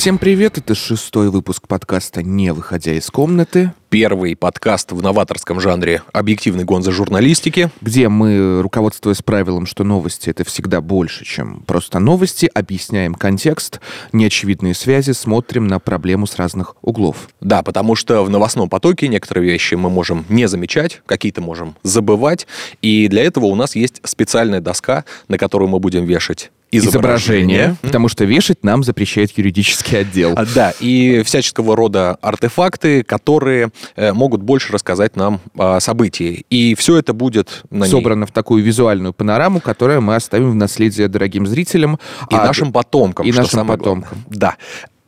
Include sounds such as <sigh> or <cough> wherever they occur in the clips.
Всем привет, это шестой выпуск подкаста «Не выходя из комнаты», Первый подкаст в новаторском жанре объективной гонза журналистики. где мы, руководствуясь правилом, что новости — это всегда больше, чем просто новости, объясняем контекст, неочевидные связи, смотрим на проблему с разных углов. Да, потому что в новостном потоке некоторые вещи мы можем не замечать, какие-то можем забывать, и для этого у нас есть специальная доска, на которую мы будем вешать изображения. потому что вешать нам запрещает юридический отдел. А, Да, и всяческого рода артефакты, которые э, могут больше рассказать нам о событии. И все это будет на ней. Собрано в такую визуальную панораму, которую мы оставим в наследие дорогим зрителям. И А нашим потомкам. и нашим потомкам. главное. Да.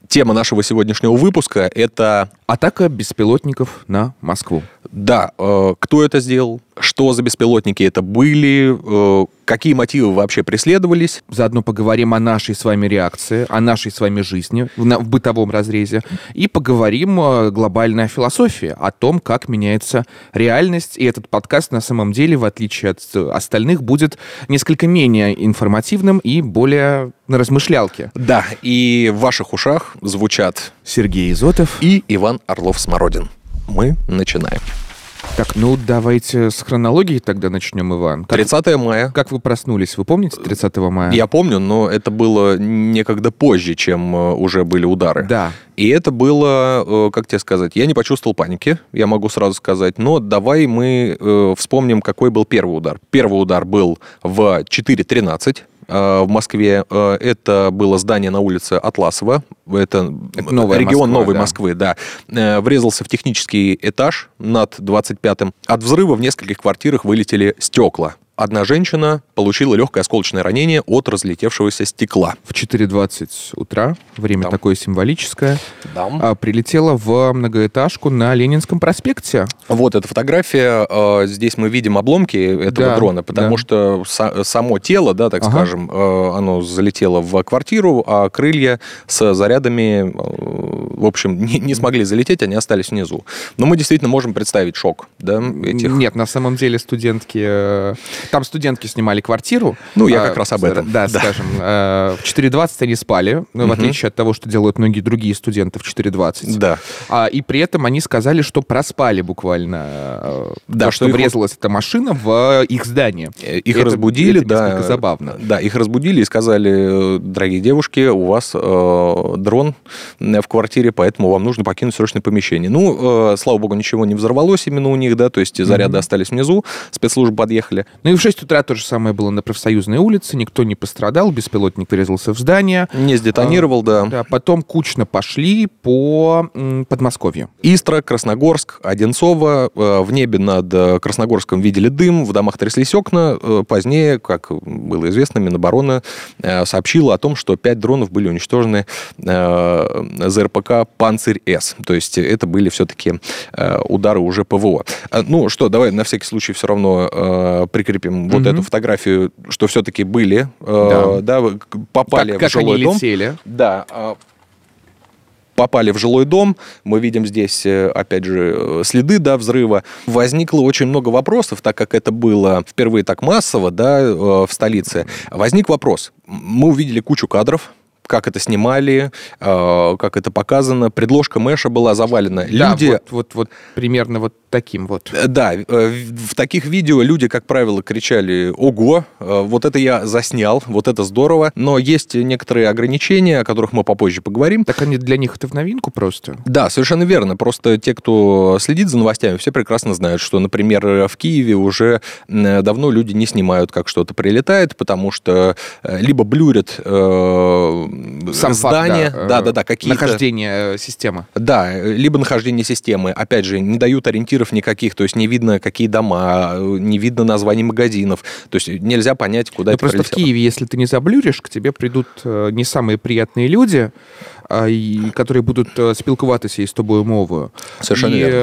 Тема нашего сегодняшнего выпуска — это Атака беспилотников на Москву. Да, э, кто это сделал, что за беспилотники это были, э, какие мотивы вообще преследовались. Заодно поговорим о нашей с вами реакции, о нашей с вами жизни в, бытовом разрезе. И поговорим э, глобально о философии, о том, как меняется реальность. И этот подкаст на самом деле, в отличие от остальных, будет несколько менее информативным и более на размышлялке. Да, и в ваших ушах звучат Сергей Изотов. и Иван Орлов-Смородин. Мы начинаем. Так, ну давайте с хронологией тогда начнем, Иван. Как, 30 мая. как вы проснулись? Вы помните 30 мая? Я помню, но это было некогда позже, чем э, уже были удары. Да. И это было, э, как тебе сказать, я не почувствовал паники, я могу сразу сказать, но давай мы э, вспомним, какой был первый удар. Первый удар был в 4.13 э, в Москве. Э, Это было здание на улице Атласова. Это, Это новая регион Москва, Новой да. Москвы, да. Э, Врезался в технический этаж над 25-м. От взрыва в нескольких квартирах вылетели стекла. Одна женщина получила легкое осколочное ранение от разлетевшегося стекла. В 4.20 утра, время Да. такое символическое, Да. а, прилетела в многоэтажку на Ленинском проспекте. Вот эта фотография. э, Здесь мы видим обломки этого Да, дрона, потому да. что са- само тело, да, так Ага. скажем, э, оно залетело в квартиру, а крылья с зарядами, э, в общем, не, не смогли залететь, они остались внизу. Но мы действительно можем представить шок, да, этих. Нет, на самом деле студентки... э, Там студентки снимали квартиру. Ну, я А, как раз об этом. Да, скажем. э, В 4.20 они спали, ну, в отличие от того, что делают многие другие студенты в 4.20. Да. А, и при этом они сказали, что проспали буквально. э, Да, то, что врезалась эта машина в их здание. Э, Их разбудили, да. забавно. Да, их разбудили и сказали, э, дорогие девушки, у вас э, дрон э, в квартире, поэтому вам нужно покинуть срочное помещение. Ну, э, слава богу, ничего не взорвалось именно у них, да, то есть заряды остались внизу, спецслужбы подъехали. Ну и в 6 утра то же самое было на профсоюзной улице, никто не пострадал, беспилотник врезался в здание. Не сдетонировал, да. Да, потом кучно пошли по м, Подмосковью. Истра, Красногорск, Одинцово. Э, В небе над э, Красногорском видели дым, в домах тряслись окна. Э, Позднее, как было известно, Минобороны сообщила о том, что пять дронов были уничтожены ЗРПК «Панцирь-С». То есть это были все-таки удары уже ПВО. Ну что, давай на всякий случай все равно э, прикрепим вот эту фотографию, что все-таки были, э, да, попали как в жилой они дом. летели. Да, а, попали в жилой дом, мы видим здесь, э, опять же, э, следы, да, взрыва. Возникло очень много вопросов, так как это было впервые так массово, да, э, в столице. Возник вопрос. Мы увидели кучу кадров, как это снимали, э, как это показано. Предложка Мэша была завалена. Да, Люди... вот, вот, вот примерно вот таким вот. Э, Да, э, в таких видео люди, как правило, кричали «Ого!», э, вот это я заснял, вот это здорово. Но есть некоторые ограничения, о которых мы попозже поговорим. Так они для них это в новинку просто. Да, совершенно верно. Просто те, кто следит за новостями, все прекрасно знают, что, например, в Киеве уже давно люди не снимают, как что-то прилетает, потому что либо блюрят э, Сам здание, да, э, да, да, да, какие-то... Нахождение системы. Да, либо нахождение системы, опять же, не дают ориентиров никаких, то есть не видно, какие дома, не видно названий магазинов, то есть нельзя понять, куда Ну, это просто в прилетело. Киеве, если ты не заблюришь, к тебе придут э, не самые приятные люди, которые будут э, спілкуватися із тобою мовою. Совершенно и верно.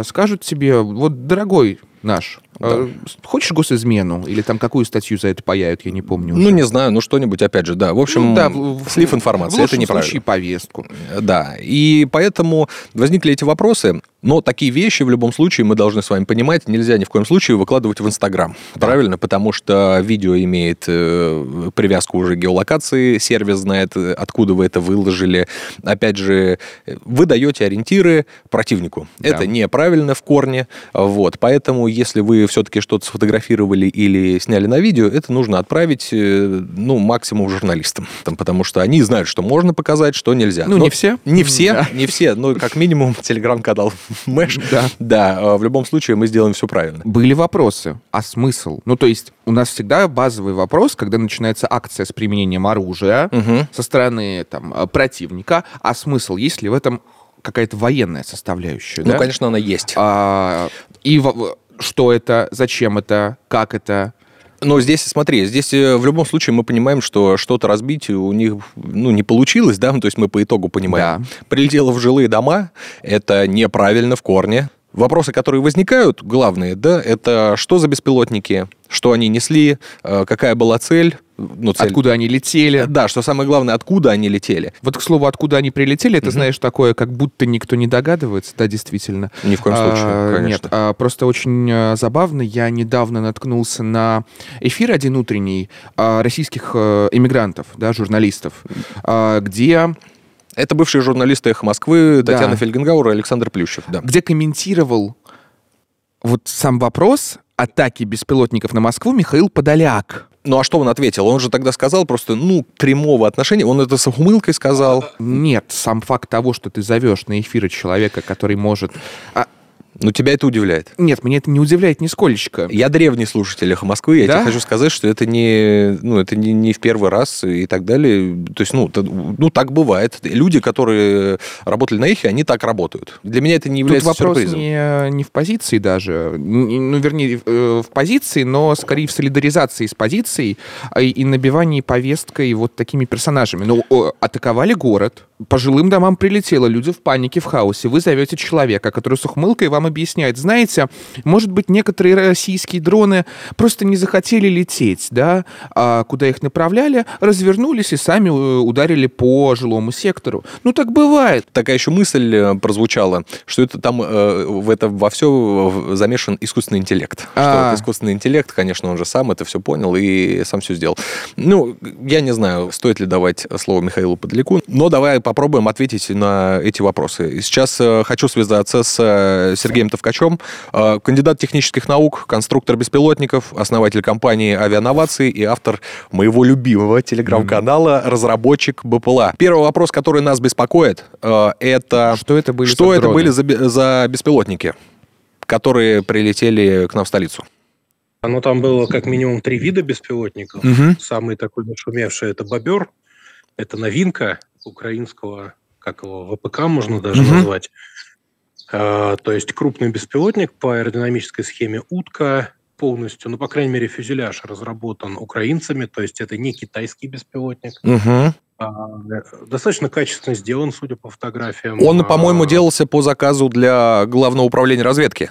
э, скажут тебе, вот, дорогой наш, э, хочешь госизмену? Или там какую статью за это паяют, я не помню. Ну, уже. не знаю, ну что-нибудь, опять же, да. В общем, Ну, да, в- в- слив В информации, это лучшем неправильно. случае повестку. Да, и поэтому возникли эти вопросы. Но такие вещи в любом случае мы должны с вами понимать, нельзя ни в коем случае выкладывать в Инстаграм. Правильно? Потому что видео имеет привязку уже к геолокации, сервис знает, откуда вы это выложили, опять же, вы даете ориентиры противнику. Да. Это неправильно в корне. Вот. Поэтому, если вы все-таки что-то сфотографировали или сняли на видео, это нужно отправить, э, ну, максимум журналистам. Там, потому что они знают, что можно показать, что нельзя. Ну, Но не все. Не все, Да. не все, но как минимум <laughs> телеграм-канал Мэш. Да. Да, э, в любом случае мы сделаем все правильно. Были вопросы. А смысл? Ну, то есть у нас всегда базовый вопрос, когда начинается акция с применением оружия Мгм. со стороны там, э, противника. А смысл? Есть ли в этом какая-то военная составляющая? Ну, да? конечно, она есть. А, и во- что это, зачем это, как это? Но здесь, смотри, здесь э, в любом случае мы понимаем, что что-то разбить у них ну, не получилось, да, Ну, то есть мы по итогу понимаем. Прилетело в жилые дома, это неправильно в корне. Вопросы, которые возникают, главные, да, это что за беспилотники, что они несли, э, какая была цель. Ну, цель. Откуда они летели? Да, что самое главное, откуда они летели. Вот, к слову, откуда они прилетели, это, Мгм. знаешь, такое, как будто никто не догадывается, да, действительно. Ни в коем случае, А, конечно. Нет, а, просто очень а, забавно. Я недавно наткнулся на эфир один утренний а, российских э, эмигрантов, да, журналистов, а, где, Это бывшие журналисты «Эхо Москвы» Да. Татьяна Фельгенгауэр и Александр Плющев. Да. где комментировал вот сам вопрос атаки беспилотников на Москву Михаил Подоляк. Ну а что он ответил? Он же тогда сказал просто, ну, прямого отношения. Он это с ухмылкой сказал. Нет, сам факт того, что ты зовешь на эфиры человека, который может... А, Но тебя это удивляет. нет, меня это не удивляет нисколечко. Я древний слушатель «Эхо Москвы», я Да? тебе хочу сказать, что это не, ну, это не, не в первый раз и так далее. То есть, ну, т- ну, так бывает. Люди, которые работали на «Эхе», они так работают. Для меня это не Тут является вопрос сюрпризом. не, не в позиции даже, ну, вернее, э, в позиции, но скорее в солидаризации с позицией а, и, набивании повесткой вот такими персонажами. Ну, атаковали город, по жилым домам прилетело, люди в панике, в хаосе. Вы зовете человека, который с ухмылкой вам объясняет, знаете, может быть, некоторые российские дроны просто не захотели лететь, да, а куда их направляли, развернулись и сами э, ударили по жилому сектору. Ну, так бывает. Такая еще мысль э, прозвучала, что это там э, в это во все замешан искусственный интеллект. А. Что это искусственный интеллект, конечно, он же сам это все понял и сам все сделал. Ну, я не знаю, стоит ли давать слово Михаилу Подоляку, но давай попробуем ответить на эти вопросы. Сейчас э, хочу связаться с э, Сергеем Товкачем, э, кандидат технических наук, конструктор беспилотников, основатель компании «Авиановации» и автор моего любимого телеграм-канала «Разработчик БПЛА». Первый вопрос, который нас беспокоит, э, это Что это были что за это были за, за беспилотники, которые прилетели к нам в столицу? Ну, там было как минимум три вида беспилотников. Мгм. Самый такой нашумевший – это «Бобер». Это новинка украинского, как его, ВПК можно даже Мгм. назвать. А, то есть крупный беспилотник по аэродинамической схеме «Утка», полностью, ну, по крайней мере, фюзеляж разработан украинцами, то есть это не китайский беспилотник. А, достаточно качественно сделан, судя по фотографиям. Он, А, по-моему, делался по заказу для Главного управления разведки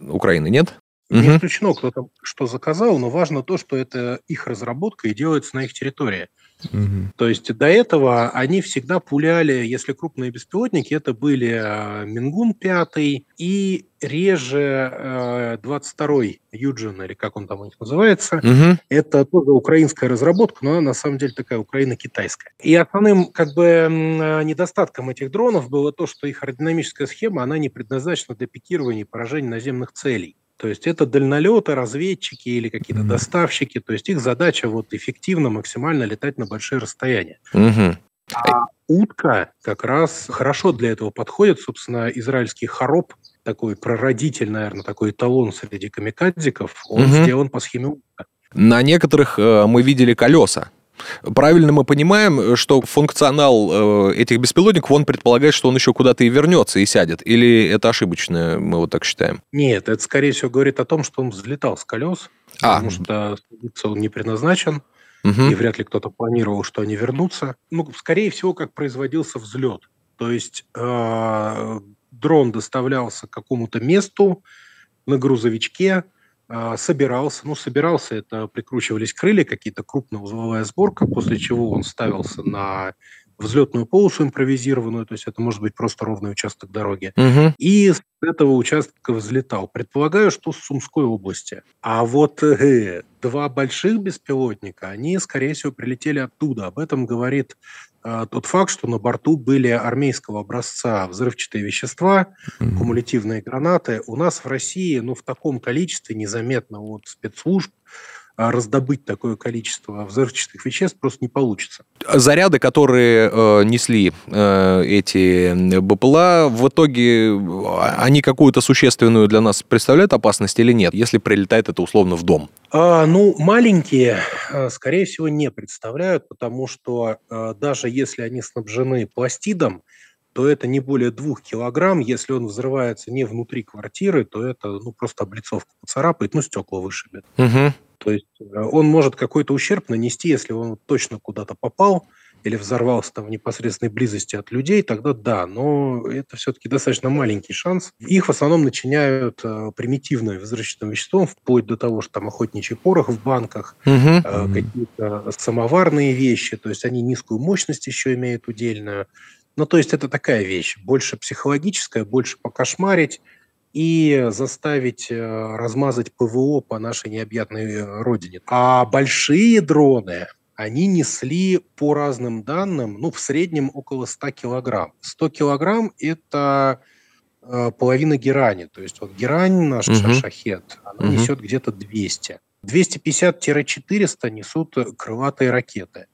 Украины, нет? Не исключено, кто там что заказал, но важно то, что это их разработка и делается на их территории. Мгм. То есть до этого они всегда пуляли, если крупные беспилотники, это были э, Мингун 5 и реже э, 22-й Юджин, или как он там у них называется. Мгм. Это тоже украинская разработка, но она на самом деле такая украино-китайская. И основным как бы э, недостатком этих дронов было то, что их аэродинамическая схема, она не предназначена для пикирования и поражения наземных целей. То есть это дальнолеты, разведчики или какие-то Мгм. доставщики. То есть их задача вот эффективно, максимально летать на большие расстояния. Мгм. Утка как раз хорошо для этого подходит. Собственно, израильский хороб, такой прародитель, наверное, такой эталон среди камикадзиков, он Мгм. сделан по схеме утка. На некоторых э, мы видели колеса. Правильно мы понимаем, что функционал э, этих беспилотников, он предполагает, что он еще куда-то и вернется, и сядет? Или это ошибочно, мы вот так считаем? Нет, это, скорее всего, говорит о том, что он взлетал с колес, А. потому что садиться он не предназначен, Мгм. и вряд ли кто-то планировал, что они вернутся. Ну, скорее всего, как производился взлет. То есть э, дрон доставлялся к какому-то месту на грузовичке, э, собирался. Ну, собирался, это прикручивались крылья, какие-то крупная узловая сборка, после чего он ставился на взлетную полосу импровизированную, то есть это может быть просто ровный участок дороги, угу. и с этого участка взлетал. Предполагаю, что с Сумской области. А вот э, два больших беспилотника, они, скорее всего, прилетели оттуда. Об этом говорит тот факт, что на борту были армейского образца взрывчатые вещества, mm-hmm. кумулятивные гранаты. У нас в России, ну, в таком количестве незаметно от спецслужб а раздобыть такое количество взрывчатых веществ просто не получится. Заряды, которые э, несли э, эти БПЛА, в итоге а, они какую-то существенную для нас представляют опасность или нет, если прилетает это условно в дом? А, ну, маленькие, э, скорее всего, не представляют, потому что э, даже если они снабжены пластидом, то это не более двух килограмм. Если он взрывается не внутри квартиры, то это ну, просто облицовку поцарапает, ну, стекла вышибет. Угу. То есть э, он может какой-то ущерб нанести, если он точно куда-то попал или взорвался там в непосредственной близости от людей, тогда да, но это все-таки достаточно маленький шанс. Их в основном начиняют э, примитивным взрывчатым веществом, вплоть до того, что там охотничий порох в банках, угу. э, какие-то самоварные вещи, то есть они низкую мощность еще имеют удельную. Ну, то есть это такая вещь, больше психологическая, больше покошмарить, и заставить э, размазать ПВО по нашей необъятной э, родине. А большие дроны, они несли по разным данным, ну, в среднем около 100 килограмм. 100 килограмм – это э, половина герани. То есть вот герань наш угу. шахет, она угу. несет где-то 200. 250-400 несут крылатые ракеты.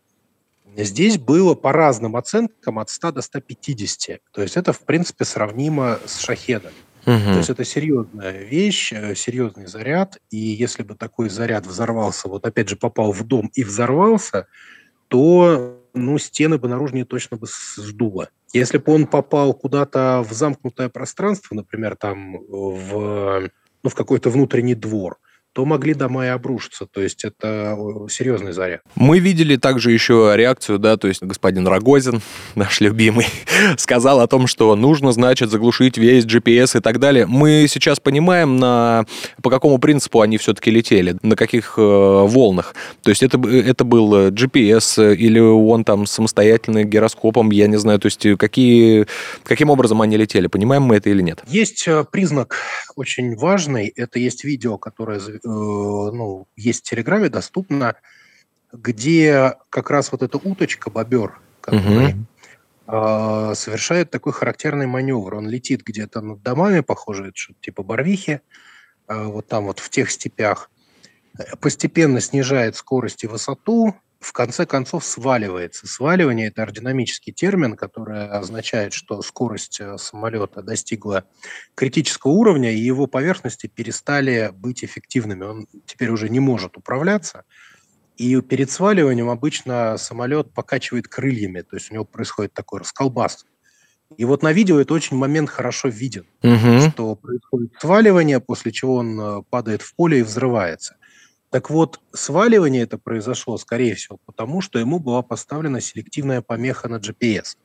Здесь было по разным оценкам от 100 до 150. То есть это, в принципе, сравнимо с шахедом. Угу. То есть это серьезная вещь, э, серьезный заряд. И если бы такой заряд взорвался, вот опять же попал в дом и взорвался, то ну, стены бы наружнее точно бы сдуло. Если бы он попал куда-то в замкнутое пространство, например, там в, ну, в какой-то внутренний двор, то могли дома и обрушиться. То есть это серьезный заряд. Мы видели также еще реакцию, да, то есть господин Рогозин, <laughs> наш любимый, <laughs> сказал о том, что нужно, значит, заглушить весь GPS и так далее. Мы сейчас понимаем, на, по какому принципу они все-таки летели, на каких э, волнах. То есть это, это был GPS или он там самостоятельный гироскопом, я не знаю, то есть какие, каким образом они летели, понимаем мы это или нет? Есть э, признак очень важный, это есть видео, которое ну, есть в Телеграме, доступно, где как раз вот эта уточка, бобер, который угу. совершает такой характерный маневр. Он летит где-то над домами, похоже, что типа Барвихи, а, вот там вот в тех степях, постепенно снижает скорость и высоту, в конце концов сваливается. Сваливание – это аэродинамический термин, который означает, что скорость э, самолета достигла критического уровня, и его поверхности перестали быть эффективными. Он теперь уже не может управляться. И перед сваливанием обычно самолет покачивает крыльями, то есть у него происходит такой расколбас. И вот на видео это очень момент хорошо виден, угу. что происходит сваливание, после чего он э, падает в поле и взрывается. Так вот, сваливание это произошло, скорее всего, потому что ему была поставлена селективная помеха на GPS.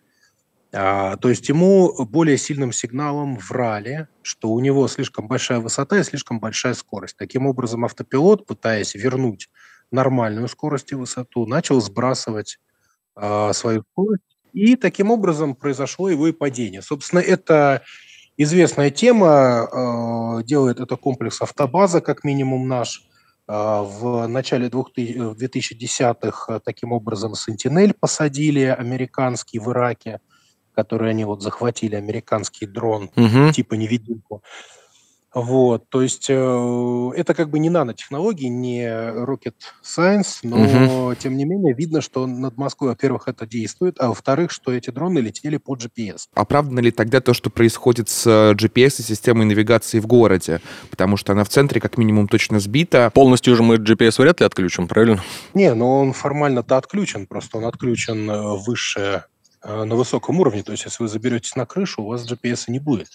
А, то есть ему более сильным сигналом врали, что у него слишком большая высота и слишком большая скорость. Таким образом, автопилот, пытаясь вернуть нормальную скорость и высоту, начал сбрасывать а, свою скорость. И таким образом произошло его и падение. Собственно, это известная тема. А, делает это комплекс автобаза, как минимум наш – в начале 2010-х э, таким образом «Сентинель» посадили американский в Ираке, который они вот захватили, американский дрон угу. типа невидимку. Вот, то есть э, это как бы не нанотехнологии, не rocket science, но угу. тем не менее видно, что над Москвой, во-первых, это действует, а во-вторых, что эти дроны летели по GPS. Оправдано ли тогда то, что происходит с э, GPS и системой навигации в городе? Потому что она в центре как минимум точно сбита. Полностью же мы GPS вряд ли отключим, правильно? Не, но он формально-то отключен, просто он отключен э, выше, э, на высоком уровне. То есть если вы заберетесь на крышу, у вас GPS не будет.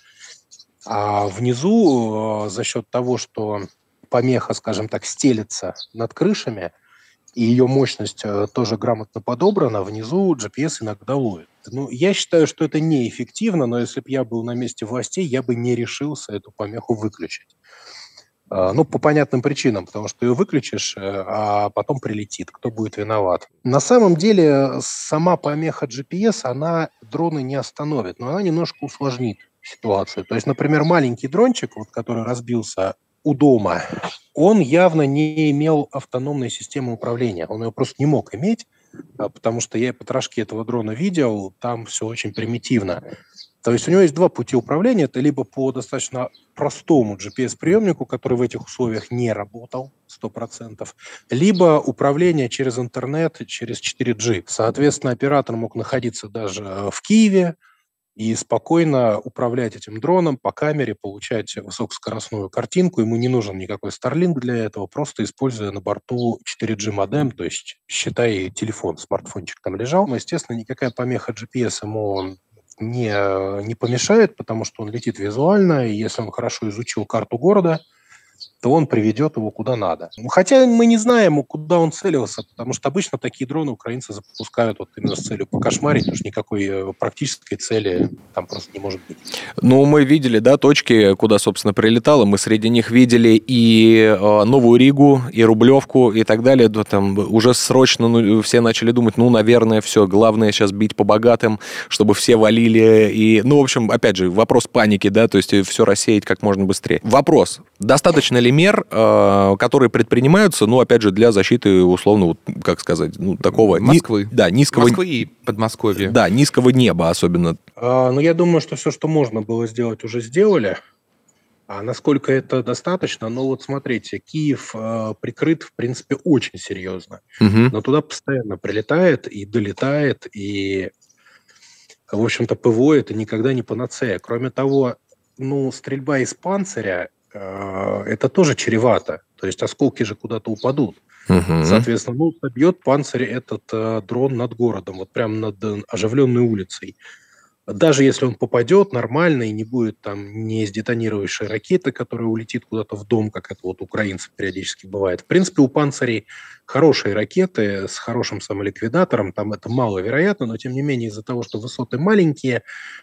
А внизу э, за счет того, что помеха, скажем так, стелится над крышами, и ее мощность э, тоже грамотно подобрана, внизу GPS иногда ловит. Ну, я считаю, что это неэффективно, но если бы я был на месте властей, я бы не решился эту помеху выключить. А, ну, по понятным причинам, потому что ее выключишь, э, а потом прилетит. Кто будет виноват? На самом деле, сама помеха GPS, она дроны не остановит, но она немножко усложнит ситуацию. То есть, например, маленький дрончик, вот, который разбился у дома, он явно не имел автономной системы управления. Он ее просто не мог иметь, а, потому что я потрошки этого дрона видел, там все очень примитивно. То есть у него есть два пути управления. Это либо по достаточно простому GPS-приемнику, который в этих условиях не работал 100%, либо управление через интернет, через 4G. Соответственно, оператор мог находиться даже в Киеве, и спокойно управлять этим дроном по камере, получать высокоскоростную картинку. Ему не нужен никакой Starlink для этого, просто используя на борту 4G модем, то есть считай телефон, смартфончик там лежал. Но, естественно, никакая помеха GPS ему не, не помешает, потому что он летит визуально, и если он хорошо изучил карту города, то он приведет его куда надо. Ну, хотя мы не знаем, куда он целился, потому что обычно такие дроны украинцы запускают вот именно с целью покошмарить, потому что никакой э, практической цели там просто не может быть. Ну, мы видели, да, точки, куда, собственно, прилетало. Мы среди них видели и э, Новую Ригу, и Рублевку, и так далее. Да, там уже срочно ну, все начали думать, ну, наверное, все, главное сейчас бить по богатым, чтобы все валили. И, ну, в общем, опять же, вопрос паники, да, то есть все рассеять как можно быстрее. Вопрос, достаточно ли мер, э, которые предпринимаются, ну, опять же, для защиты, условно, вот, как сказать, ну, такого... Москвы. Ни, да, низкого... Москвы и Подмосковья. Да, низкого неба особенно. А, ну, я думаю, что все, что можно было сделать, уже сделали. А насколько это достаточно? Ну вот смотрите, Киев э, прикрыт, в принципе, очень серьезно. Угу. Но туда постоянно прилетает и долетает, и, в общем-то, ПВО это никогда не панацея. Кроме того, ну, стрельба из панциря это тоже чревато. То есть осколки же куда-то упадут. Угу. Соответственно, ну, собьет панцирь этот э, дрон над городом, вот прямо над э, оживленной улицей даже если он попадет нормально и не будет там не сдетонировавшей ракеты, которая улетит куда-то в дом, как это вот украинцев периодически бывает. В принципе, у «Панцирей» хорошие ракеты с хорошим самоликвидатором, там это маловероятно, но тем не менее из-за того, что высоты маленькие,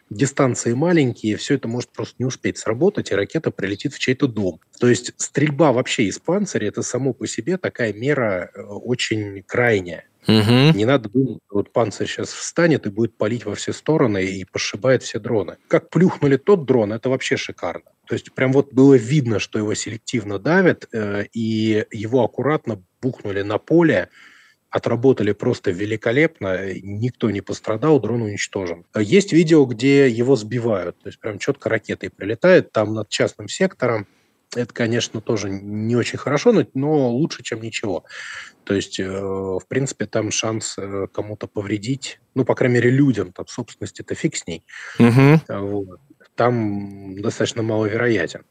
дистанции маленькие, все это может просто не успеть сработать, и ракета прилетит в чей-то дом. То есть стрельба вообще из «Панциря» – это само по себе такая мера э, очень крайняя. Угу. Не надо думать, вот панцирь сейчас встанет и будет палить во все стороны и пошибает все дроны. Как плюхнули тот дрон, это вообще шикарно. То есть прям вот было видно, что его селективно давят, э, и его аккуратно бухнули на поле, отработали просто великолепно, никто не пострадал, дрон уничтожен. Есть видео, где его сбивают, то есть прям четко ракетой прилетает, там над частным сектором, это, конечно, тоже не очень хорошо, но, но лучше, чем ничего. То есть, э, в принципе, там шанс э, кому-то повредить, ну, по крайней мере, людям, там, собственности это фиг с ней. Угу. Вот. Там достаточно маловероятен.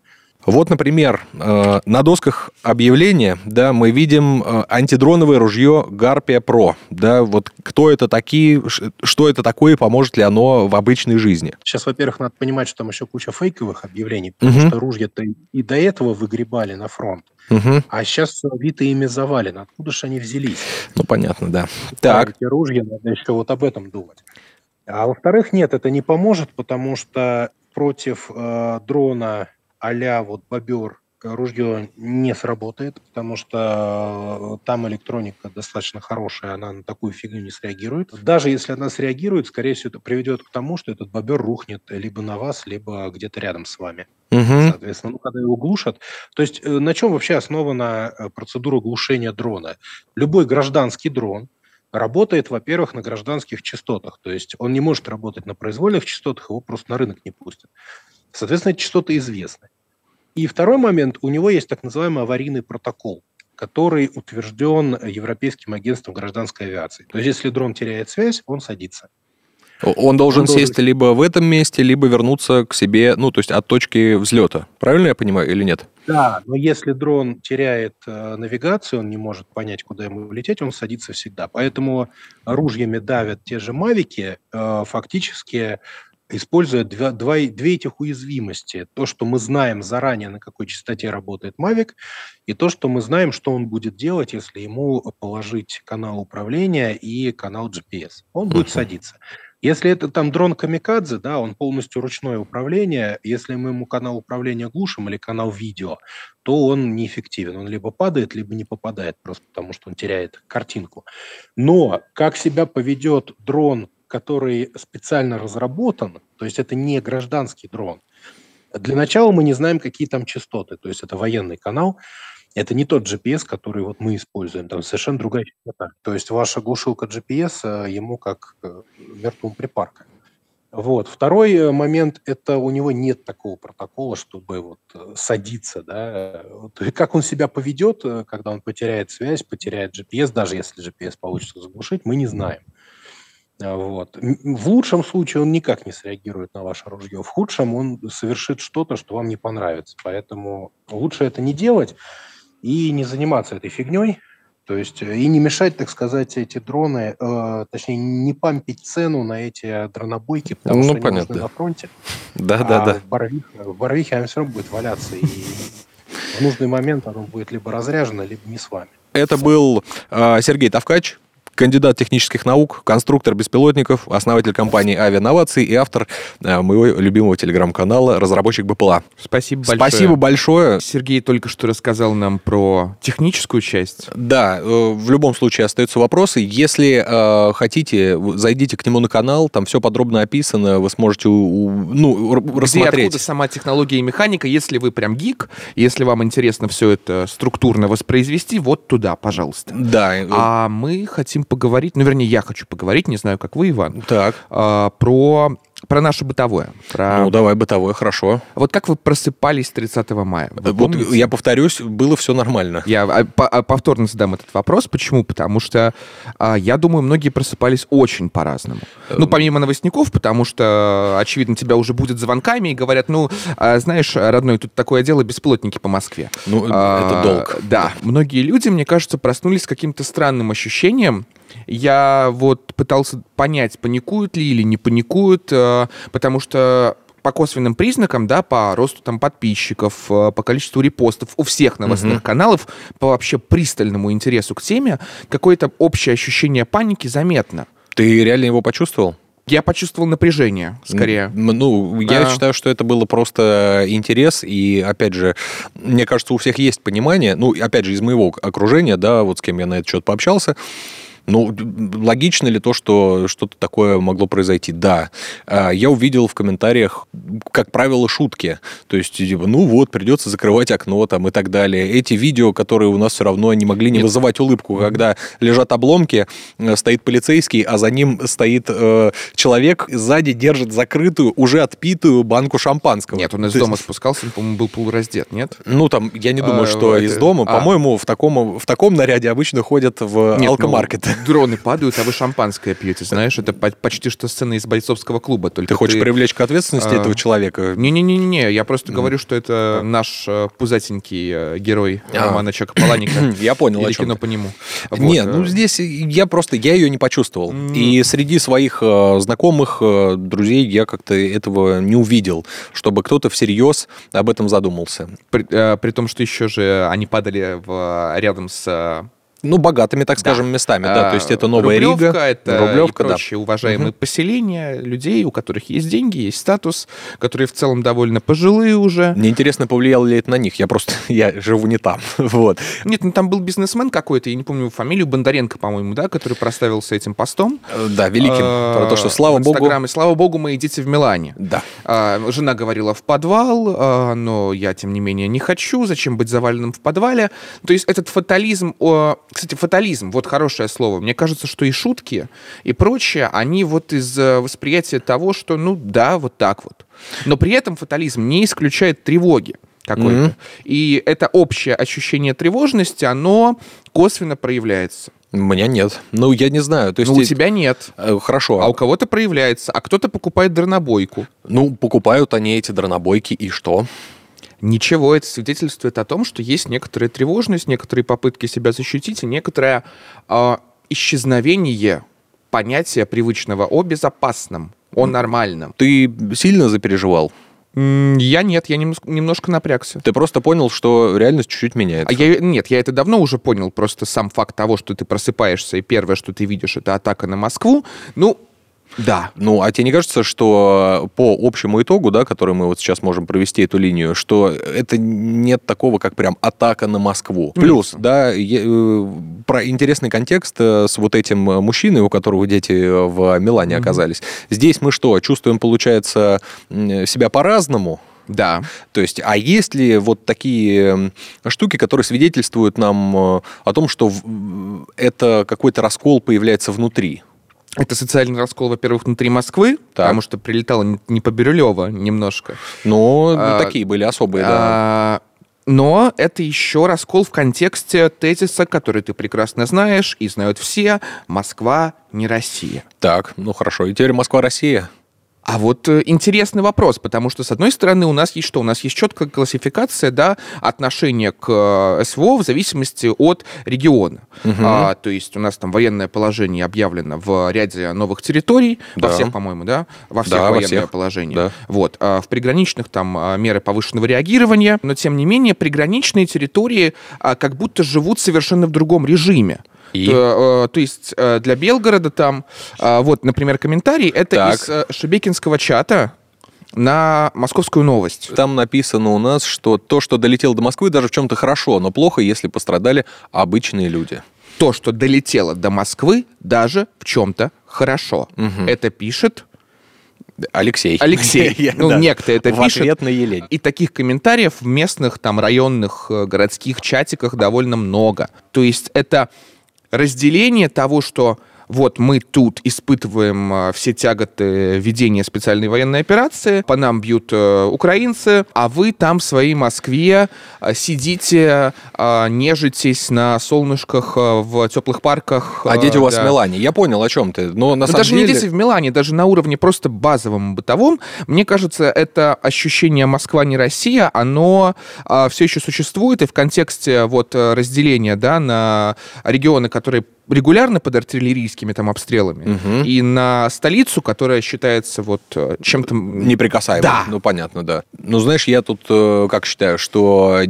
Вот, например, э, на досках объявления, да, мы видим э, антидроновое ружье Гарпия Про, да, вот кто это такие, что это такое, поможет ли оно в обычной жизни? Сейчас, во-первых, надо понимать, что там еще куча фейковых объявлений, потому угу. что ружья-то и до этого выгребали на фронт. Угу. А сейчас Авито ими завалено. Откуда же они взялись? Ну, понятно, да. Так. Эти ружья, надо еще вот об этом думать. А во-вторых, нет, это не поможет, потому что против э, дрона а вот бобер ружье не сработает, потому что э, там электроника достаточно хорошая, она на такую фигню не среагирует. Даже если она среагирует, скорее всего, это приведет к тому, что этот бобер рухнет либо на вас, либо где-то рядом с вами. Угу. Соответственно, ну, когда его глушат. То есть э, на чем вообще основана э, процедура глушения дрона? Любой гражданский дрон, работает, во-первых, на гражданских частотах. То есть он не может работать на произвольных частотах, его просто на рынок не пустят. Соответственно, эти частоты известны. И второй момент, у него есть так называемый аварийный протокол, который утвержден Европейским агентством гражданской авиации. То есть, если дрон теряет связь, он садится. Он должен он сесть должен... либо в этом месте, либо вернуться к себе, ну, то есть от точки взлета. Правильно я понимаю или нет? Да, но если дрон теряет э, навигацию, он не может понять, куда ему лететь, он садится всегда. Поэтому ружьями давят те же мавики, э, фактически используя два, два, две этих уязвимости. То, что мы знаем заранее, на какой частоте работает Mavic, и то, что мы знаем, что он будет делать, если ему положить канал управления и канал GPS. Он будет садиться. Если это там дрон Камикадзе, да, он полностью ручное управление. Если мы ему канал управления глушим или канал видео, то он неэффективен. Он либо падает, либо не попадает, просто потому что он теряет картинку. Но как себя поведет дрон, который специально разработан, то есть это не гражданский дрон. Для начала мы не знаем, какие там частоты, то есть это военный канал, это не тот GPS, который вот мы используем, там совершенно другая частота. То есть ваша глушилка GPS э, ему как э, мертвому припарка. Вот. Второй э, момент – это у него нет такого протокола, чтобы вот садиться. Да? Как он себя поведет, когда он потеряет связь, потеряет GPS, даже если GPS получится заглушить, мы не знаем. Вот. В лучшем случае он никак не среагирует на ваше ружье. В худшем он совершит что-то, что вам не понравится. Поэтому лучше это не делать и не заниматься этой фигней, то есть э, и не мешать, так сказать, эти дроны, э, точнее, не пампить цену на эти дронобойки, потому ну, что понятно. они нужны на фронте. Да, а да, да. В Барвихе, в Барвихе она все равно будет валяться, и в нужный момент оно будет либо разряжено, либо не с вами. Это был э, Сергей Тавкач, кандидат технических наук, конструктор беспилотников, основатель компании «Авиановации» и автор э, моего любимого телеграм-канала «Разработчик БПЛА». Спасибо большое. Спасибо большое. Сергей только что рассказал нам про техническую часть. Да, э, в любом случае остаются вопросы. Если э, хотите, зайдите к нему на канал, там все подробно описано, вы сможете ну, рассмотреть. Где, откуда сама технология и механика, если вы прям гик, если вам интересно все это структурно воспроизвести, вот туда, пожалуйста. Да. А мы хотим поговорить, ну, вернее, я хочу поговорить, не знаю, как вы, Иван, так. А, про про наше бытовое. Про... Ну, давай бытовое, хорошо. Вот как вы просыпались 30 мая? Вы вот помните? я повторюсь, было все нормально. Я а, а, повторно задам этот вопрос. Почему? Потому что а, я думаю, многие просыпались очень по-разному. Ну, эм. помимо новостников, потому что, очевидно, тебя уже будет звонками и говорят, ну, а, знаешь, родной, тут такое дело, бесплотники по Москве. Ну, а, это долг. Да. Многие люди, мне кажется, проснулись с каким-то странным ощущением, я вот пытался понять, паникуют ли или не паникуют, э, потому что по косвенным признакам, да, по росту там подписчиков, э, по количеству репостов у всех новостных uh-huh. каналов, по вообще пристальному интересу к теме, какое-то общее ощущение паники заметно. Ты реально его почувствовал? Я почувствовал напряжение, скорее. Ну, я а... считаю, что это было просто интерес, и, опять же, мне кажется, у всех есть понимание, ну, опять же, из моего окружения, да, вот с кем я на этот счет пообщался, ну, логично ли то, что что-то такое могло произойти? Да. А, я увидел в комментариях, как правило, шутки. То есть, типа, ну вот, придется закрывать окно там и так далее. Эти видео, которые у нас все равно не могли не Нет. вызывать улыбку, когда лежат обломки, э, стоит полицейский, а за ним стоит э, человек, сзади держит закрытую, уже отпитую банку шампанского. Нет, он из то дома спускался, по-моему, был полураздет, нет? Ну, там, я не думаю, а, что это... из дома. А. По-моему, в таком, в таком наряде обычно ходят в. Ну, дроны падают, а вы шампанское пьете, знаешь, это почти что сцена из бойцовского клуба. Только ты хочешь ты, привлечь к ответственности а, этого человека? Не-не-не, я просто говорю, что это наш э, пузатенький э, герой а. Романа Чака Паланика. <clears throat> Я понял, Или кино по нему. Не, ну э. здесь я просто, я ее не почувствовал. И среди своих знакомых, друзей я как-то этого не увидел, чтобы кто-то всерьез об этом задумался. При, при том, что еще же они падали в, рядом с ну, богатыми, так скажем, да. местами, да, то есть это Новая Рублевка, Рига, это Рублевка, и прочие да. уважаемые угу. поселения людей, у которых есть деньги, есть статус, которые в целом довольно пожилые уже. Мне интересно, повлияло ли это на них, я просто, <laughs> я живу не там, <laughs> вот. Нет, ну там был бизнесмен какой-то, я не помню фамилию, Бондаренко, по-моему, да, который проставился этим постом. Э, да, великим, а, про то, что слава богу. И слава богу, мои дети в Милане. Да. А, жена говорила в подвал, а, но я, тем не менее, не хочу, зачем быть заваленным в подвале. То есть этот фатализм, кстати, фатализм, вот хорошее слово. Мне кажется, что и шутки, и прочее, они вот из э, восприятия того, что, ну да, вот так вот. Но при этом фатализм не исключает тревоги какой-то. Mm-hmm. И это общее ощущение тревожности, оно косвенно проявляется. У меня нет. Ну, я не знаю. То есть ну, у тебя нет. Э, хорошо. А у кого-то проявляется, а кто-то покупает дронобойку. Ну, покупают они эти дронобойки, и что? Ничего, это свидетельствует о том, что есть некоторая тревожность, некоторые попытки себя защитить и некоторое э, исчезновение понятия привычного о безопасном, о нормальном. Ты сильно запереживал? Я нет, я немножко, напрягся. Ты просто понял, что реальность чуть-чуть меняется. А я, нет, я это давно уже понял. Просто сам факт того, что ты просыпаешься, и первое, что ты видишь, это атака на Москву. Ну, Да. Ну, а тебе не кажется, что по общему итогу, да, который мы вот сейчас можем провести эту линию, что это нет такого, как прям атака на Москву? Плюс, да, я, э, про интересный контекст э, с вот этим мужчиной, у которого дети в Милане mm-hmm. оказались. Здесь мы что, чувствуем, получается, себя по-разному? Да. То есть, а есть ли вот такие штуки, которые свидетельствуют нам э, о том, что это какой-то раскол появляется внутри? Это социальный раскол, во-первых, внутри Москвы, так. потому что прилетало не по Бирюлево немножко. Ну, а, такие были особые, да. А, но это еще раскол в контексте тезиса, который ты прекрасно знаешь и знают все. Москва не Россия. Так, ну хорошо. И теперь Москва-Россия. А вот э, интересный вопрос, потому что, с одной стороны, у нас есть что? У нас есть четкая классификация, да, отношения к э, СВО в зависимости от региона. Угу. А, то есть у нас там военное положение объявлено в ряде новых территорий, да. во всех, по-моему, да? Во всех да, военное во всех. положение. Да. Вот. А в приграничных там а, меры повышенного реагирования, но, тем не менее, приграничные территории а, как будто живут совершенно в другом режиме. И? То, э, то есть э, для Белгорода там, э, вот, например, комментарий, это так. из Шебекинского чата, на московскую новость. Там написано у нас, что то, что долетело до Москвы, даже в чем-то хорошо, но плохо, если пострадали обычные люди. То, что долетело до Москвы, даже в чем-то хорошо. Угу. Это пишет Алексей. Алексей. <laughs> ну, да. некто это в пишет. Ответ на Елень. И таких комментариев в местных там районных городских чатиках довольно много. То есть это разделение того, что вот мы тут испытываем а, все тяготы ведения специальной военной операции, по нам бьют э, украинцы, а вы там в своей Москве а, сидите, а, нежитесь на солнышках в теплых парках. А дети у вас да. в Милане. Я понял, о чем ты. Но на Но самом даже деле... не дети в Милане, даже на уровне просто базовом бытовом, мне кажется, это ощущение Москва не Россия, оно все еще существует, и в контексте вот разделения да, на регионы, которые регулярно под артиллерийскими там обстрелами, угу. и на столицу, которая считается вот э, чем-то... Неприкасаемым. Да. Ну, понятно, да. Ну, знаешь, я тут э, как считаю, что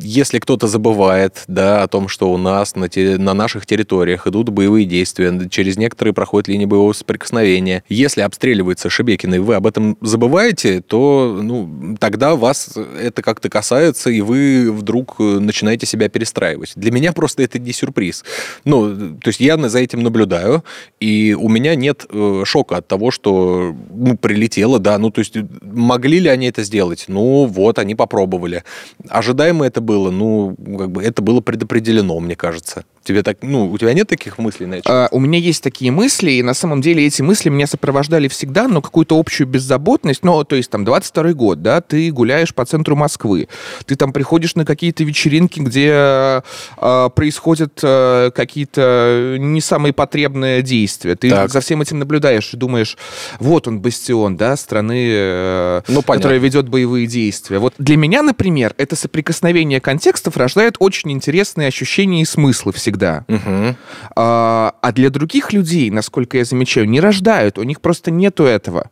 если кто-то забывает, да, о том, что у нас на, те, на наших территориях идут боевые действия, через некоторые проходят линии боевого соприкосновения, если обстреливается Шебекина, и вы об этом забываете, то, ну, тогда вас это как-то касается, и вы вдруг начинаете себя перестраивать. Для меня просто это не сюрприз. Ну, то есть я за этим наблюдаю, и у меня нет э, шока от того, что ну, прилетело, да, ну, то есть могли ли они это сделать? Ну, вот, они попробовали. Ожидаемо это было, ну, как бы это было предопределено, мне кажется. Тебе так, ну, у тебя нет таких мыслей на а, У меня есть такие мысли, и на самом деле эти мысли меня сопровождали всегда, но какую-то общую беззаботность, ну, то есть там 22 год, да, ты гуляешь по центру Москвы, ты там приходишь на какие-то вечеринки, где э, происходят э, какие-то не самые потребные действия, ты так. за всем этим наблюдаешь и думаешь, вот он, бастион, да, страны, э, ну, которая ведет боевые действия. Вот для меня, например, это соприкосновение контекстов рождает очень интересные ощущения и смыслы всегда всегда. Угу. А, а для других людей, насколько я замечаю, не рождают. У них просто нету этого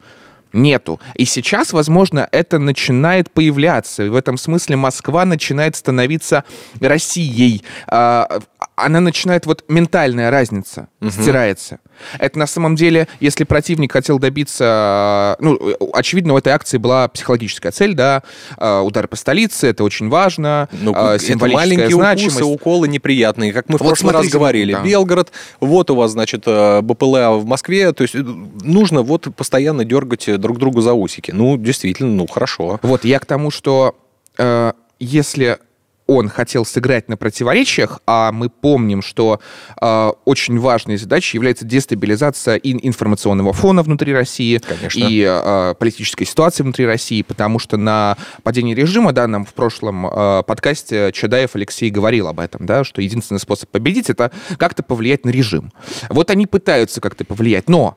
нету. И сейчас, возможно, это начинает появляться. И в этом смысле Москва начинает становиться Россией. А, она начинает, вот ментальная разница угу. стирается. Это на самом деле, если противник хотел добиться, ну, очевидно, у этой акции была психологическая цель, да, а, удар по столице, это очень важно, ну, символическая это значимость. укусы, уколы неприятные, как мы в вот прошлый смотрите, раз говорили. Да. Белгород, вот у вас, значит, э, БПЛА в Москве, то есть э, нужно вот постоянно дергать друг другу за усики. Ну, действительно, ну, хорошо. Вот, я к тому, что э, если он хотел сыграть на противоречиях, а мы помним, что э, очень важной задачей является дестабилизация информационного фона внутри России Конечно. и э, политической ситуации внутри России, потому что на падении режима, да, нам в прошлом э, подкасте Чадаев Алексей говорил об этом, да, что единственный способ победить это как-то повлиять на режим. Вот они пытаются как-то повлиять, но,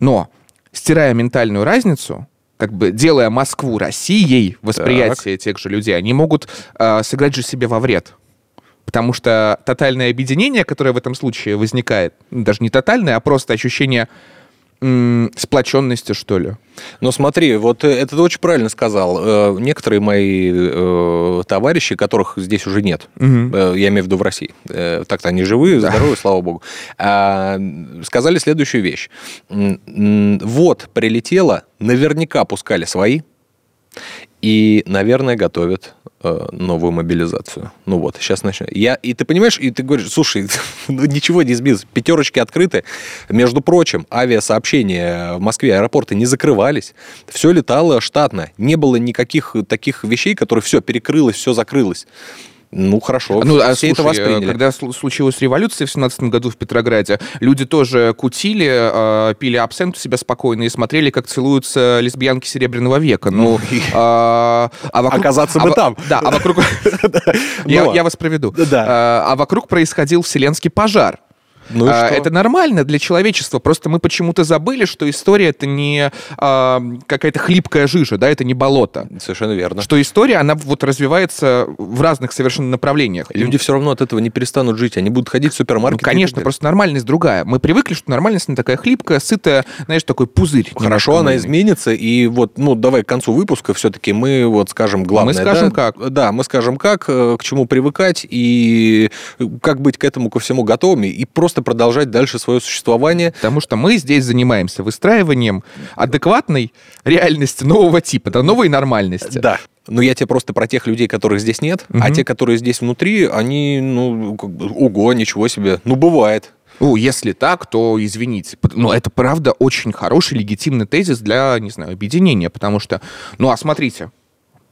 но стирая ментальную разницу, как бы делая Москву Россией, восприятие так. тех же людей, они могут э, сыграть же себе во вред. Потому что тотальное объединение, которое в этом случае возникает, даже не тотальное, а просто ощущение сплоченности, что ли. Но смотри, вот э, это ты очень правильно сказал. Э, Некоторые мои э, товарищи, которых здесь уже нет, э, я имею в виду в России, э, так-то они живые, здоровые, слава богу, а, сказали следующую вещь. Вот прилетело, наверняка пускали свои, и, наверное, готовят э, новую мобилизацию. Ну вот, сейчас начнем. Я, и ты понимаешь, и ты говоришь, слушай, <laughs> ну ничего не сбилось, пятерочки открыты. Между прочим, авиасообщения в Москве, аэропорты не закрывались, все летало штатно. Не было никаких таких вещей, которые все перекрылось, все закрылось. Ну, хорошо, Ну, а все это слушай, восприняли. э, когда слу- случилась революция в 17 году в Петрограде, люди тоже кутили, э, пили абсент у себя спокойно и смотрели, как целуются лесбиянки Серебряного века. Ну, <laughs> а а вокруг- Оказаться а бы там. Да, а вокруг... <laughs> Я Ну, я вас проведу. А а вокруг происходил вселенский пожар. Ну А? Это нормально для человечества. Просто мы почему-то забыли, что история это не а, какая-то хлипкая жижа, да, это не болото. Совершенно верно. Что история, она вот развивается в разных совершенно направлениях. Люди все равно от этого не перестанут жить. Они будут ходить в Ну, супермаркет. конечно, просто нормальность другая. Мы привыкли, что нормальность, она такая хлипкая, сытая, знаешь, такой пузырь. Хорошо, она изменится, и вот, ну, давай к концу выпуска все-таки мы вот скажем главное. Мы скажем, да? как. Да, мы скажем как, э, к чему привыкать, и как быть к этому ко всему готовыми, и просто продолжать дальше свое существование. Потому что мы здесь занимаемся выстраиванием адекватной реальности нового типа, да, новой нормальности. Да. Но я тебе просто про тех людей, которых здесь нет, а Мгм. те, которые здесь внутри, они, ну, как бы, ого, ничего себе. Ну, бывает. Ну, если так, то извините. Но это правда очень хороший, легитимный тезис для, не знаю, объединения, потому что, ну, а смотрите,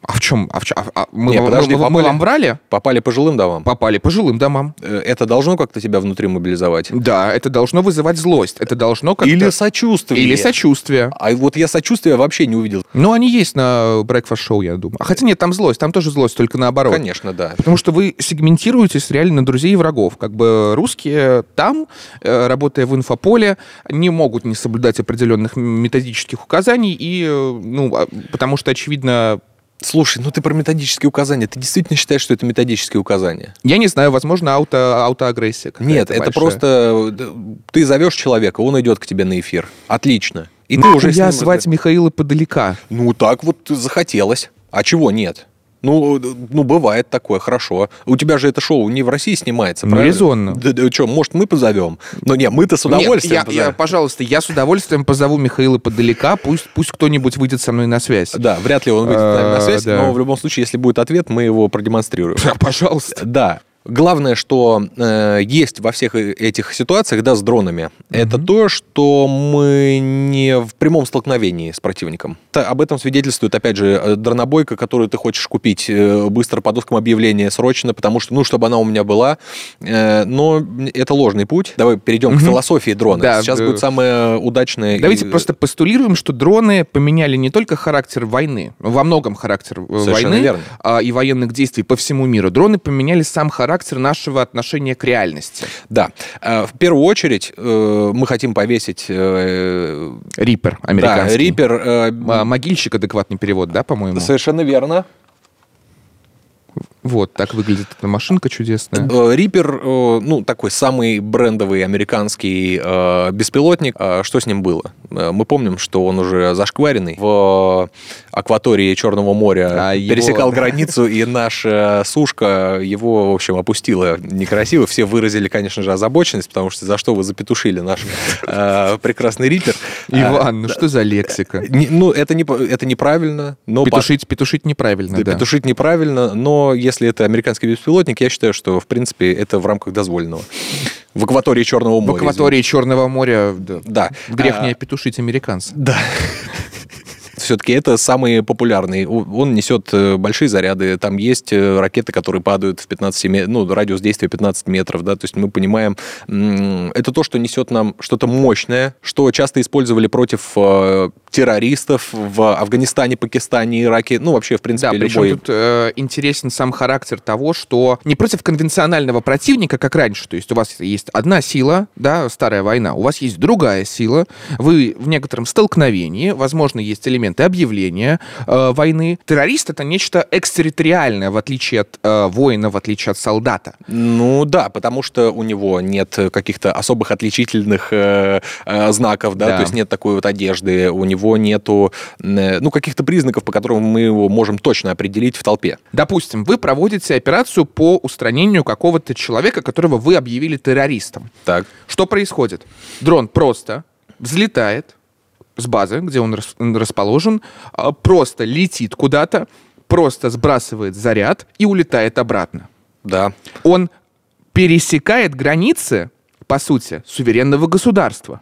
а в чем, а в чём- а- а мы, Не, вам- подожди, мы- мы попали. вам врали? Попали по жилым домам. Попали по жилым домам. Э, Это должно как-то тебя внутри мобилизовать? Да, это должно вызывать злость, это должно как-то... Или сочувствие. Или сочувствие. А вот я сочувствия вообще не увидел. Ну, они есть на Breakfast Show, я думаю. А хотя нет, там злость, там тоже злость, только наоборот. Конечно, да. Потому что вы сегментируетесь реально на друзей и врагов. Как бы русские там, э, работая в инфополе, не могут не соблюдать определенных методических указаний, и, э, ну, а- потому что, очевидно, Слушай, ну ты про методические указания. Ты действительно считаешь, что это методические указания? я не знаю, возможно, ауто, аутоагрессия. Нет, это большая. просто э, ты зовешь человека, он идет к тебе на эфир. Отлично. И ты Нахуй уже я ним- звать Михаила подалека. Ну так вот захотелось. А чего нет? Ну, ну, бывает такое, хорошо. У тебя же это шоу не в России снимается, Ну, правильно? резонно. Да, да, что, может, мы позовем? Ну, не, мы-то с Нет, удовольствием я- я, позовем. пожалуйста, я с удовольствием позову Михаила подалека, пусть, пусть кто-нибудь выйдет со мной на связь. Да, вряд ли он выйдет с нами на А, связь, да. но в любом случае, если будет ответ, мы его продемонстрируем. Да, пожалуйста. Да. Главное, что э, есть во всех э- этих ситуациях, да, с дронами, это то, что мы не в прямом столкновении с противником. Та- об этом свидетельствует, опять же, э, дронобойка, которую ты хочешь купить э, быстро по доскам объявления срочно, потому что, ну, чтобы она у меня была. Э, но это ложный путь. Давай перейдем к Мгм. философии дрона. Да, Сейчас э, будет самое удачное. Давайте и- просто постулируем, что дроны поменяли не только характер войны, во многом характер э, Совершенно войны верно. а, и военных действий по всему миру. Дроны поменяли сам характер нашего отношения к реальности. Да. Э, В первую очередь э, мы хотим повесить... э, Рипер Да, американский. Рипер... э, А, Могильщик адекватный перевод, да, по-моему? Совершенно верно. Вот, так выглядит эта машинка чудесная. Э, Рипер, э, ну, такой самый брендовый американский э, беспилотник. А Что с ним было? Мы помним, что он уже зашкваренный. В акватории Черного моря А его- пересекал границу, и наша сушка его, в общем, опустила некрасиво. Все выразили, конечно же, озабоченность, потому что за что вы запетушили наш прекрасный Рипер. Иван, ну что за лексика? Ну, это, не, это неправильно, Петушить, неправильно, да. Петушить неправильно, но если это американский беспилотник, я считаю, что, в принципе, это в рамках дозволенного. В акватории Черного В моря. акватории Черного моря да. извините. Да. грех А, не петушить американцев. Да. Все-таки это самый популярный. Он несет э, большие заряды. Там есть э, ракеты, которые падают в 15 метров, ну, радиус действия 15 метров, да, то есть мы понимаем, это то, что несет нам что-то мощное, что часто использовали против э, террористов в Афганистане, Пакистане, Ираке, ну, вообще, в принципе, Да, причем любой... тут э, интересен сам характер того, что не против конвенционального противника, как раньше. То есть у вас есть одна сила, да, старая война, у вас есть другая сила, вы в некотором столкновении, возможно, есть элементы объявления э, войны. Террорист — это нечто экстерриториальное, в отличие от э, воина, в отличие от солдата. Ну да, потому что у него нет каких-то особых отличительных э, э, знаков, да? Да. то есть нет такой вот одежды, у него нету, э, ну, каких-то признаков, по которым мы его можем точно определить в толпе. Допустим, вы проводите операцию по устранению какого-то человека, которого вы объявили террористом. Так. Что происходит? Дрон просто взлетает с базы, где он рас- расположен, а, просто летит куда-то, просто сбрасывает заряд и улетает обратно. Да. Он пересекает границы, по сути, суверенного государства.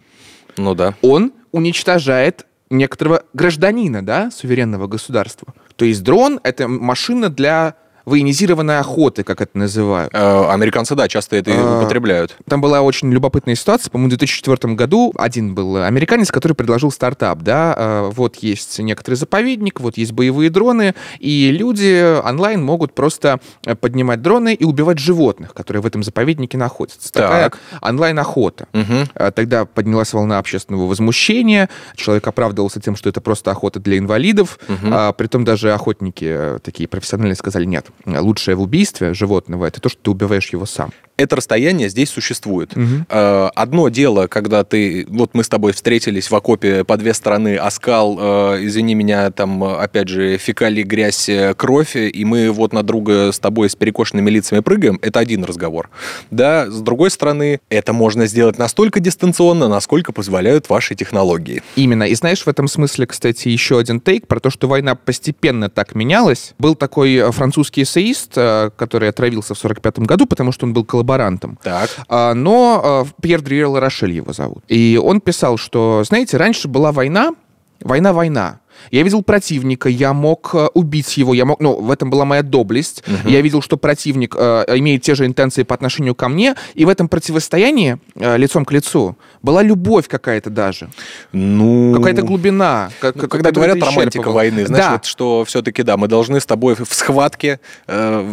Ну да. Он уничтожает некоторого гражданина, да, суверенного государства. То есть дрон — это машина для военизированной охоты, как это называют. Э, Американцы, да, часто это А, употребляют. Там была очень любопытная ситуация. По-моему, в 2004 году один был американец, который предложил стартап. Да? э, Вот есть некоторый заповедник, вот есть боевые дроны, и люди онлайн могут просто э, поднимать дроны и убивать животных, которые в этом заповеднике находятся. Такая Так. онлайн-охота. Мгм. А, Тогда поднялась волна общественного возмущения. Человек оправдывался тем, что это просто охота для инвалидов. А, притом даже охотники э, такие профессиональные сказали, нет, лучшее в убийстве животного это то, что ты убиваешь его сам. Это расстояние здесь существует. Э, Одно дело, когда ты, вот мы с тобой встретились в окопе по две стороны, оскал, э, извини меня, там, опять же, фекалии, грязь, э, кровь, и мы вот на друга с тобой с перекошенными лицами прыгаем, это один разговор. Да, с другой стороны, это можно сделать настолько дистанционно, насколько позволяют ваши технологии. Именно. И знаешь, в этом смысле, кстати, еще один тейк про то, что война постепенно так менялась. Был такой э, французский эссеист, э, который отравился в 45 году, потому что он был коллаборантом. Так. А, Но э, Пьер Дрье Ларошель его зовут. И он писал, что, знаете, раньше была война, война-война. Я видел противника, я мог э, убить его, я мог, ну, в этом была моя доблесть. Я видел, что противник э, имеет те же интенции по отношению ко мне, и в этом противостоянии э, лицом к лицу была любовь какая-то даже, Ну... какая-то глубина. Ну, ка- когда которая говорят романтика войны, значит, да. что все-таки, да, мы должны с тобой в схватке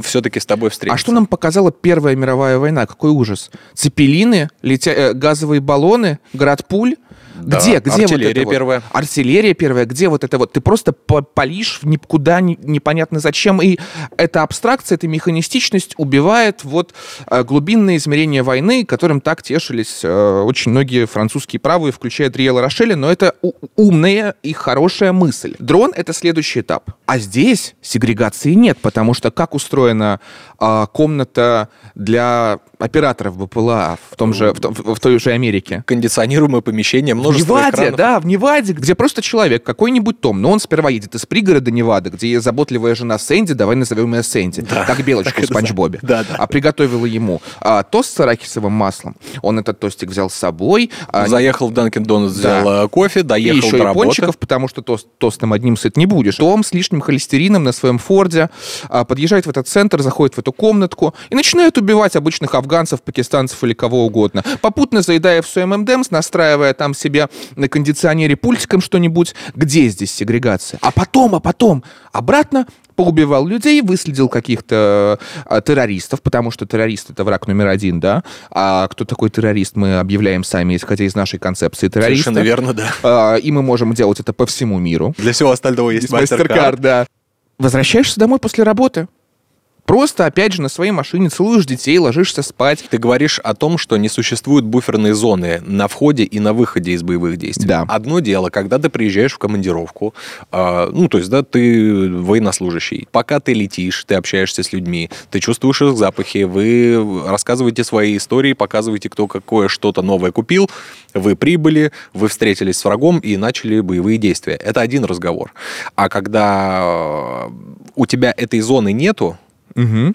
все-таки с тобой встретиться. А что нам показала Первая мировая война? Какой ужас. Цепелины, летя... э, газовые баллоны, град пуль. Да, Где, где вот артиллерия вот? первая. Артиллерия первая, где вот это вот? Ты просто по- палишь в никуда, не- непонятно зачем. И эта абстракция, эта механистичность убивает вот э, глубинные измерения войны, которым так тешились э, очень многие французские правые, включая Дриела Рошеля, но это умная и хорошая мысль. Дрон — это следующий этап. А здесь сегрегации нет, потому что как устроена а, комната для операторов БПЛА в, том же, в, том- в той же Америке? Кондиционируемое помещение, В множество Неваде, экранов. да, в Неваде, где просто человек, какой-нибудь Том, но он сперва едет из пригорода Невады, где заботливая жена Сэнди, давай назовем ее Сэнди, как белочку в Спанч Бобе, Да, да. а приготовила ему а, тост с арахисовым маслом. Он этот тостик взял с собой, а, Заехал в Данкин Донатс, Да. взял э, кофе, и доехал еще до и работы. пончиков, потому что тост, тостом одним сыт не будешь. Том с лишним холестерином на своем Форде а, подъезжает в этот центр, заходит в эту комнатку и начинает убивать обычных афганцев, пакистанцев или кого угодно. Попутно заедая все ММДМС, настраивая там себе на кондиционере пультиком что-нибудь. Где здесь сегрегация? А потом, а потом обратно поубивал людей, выследил каких-то а, террористов, потому что террорист — это враг номер один, да? А кто такой террорист, мы объявляем сами, исходя из нашей концепции террориста. Совершенно верно, да. А, и мы можем делать это по всему миру. Для всего остального есть MasterCard. да. Возвращаешься домой после работы. Просто, опять же, на своей машине целуешь детей, ложишься спать. Ты говоришь о том, что не существует буферной зоны на входе и на выходе из боевых действий. Да. Одно дело, когда ты приезжаешь в командировку, а, ну, то есть, да, ты военнослужащий. Пока ты летишь, ты общаешься с людьми, ты чувствуешь их запахи, вы рассказываете свои истории, показываете, кто какое что-то новое купил, вы прибыли, вы встретились с врагом и начали боевые действия. Это один разговор. А когда э, у тебя этой зоны нету,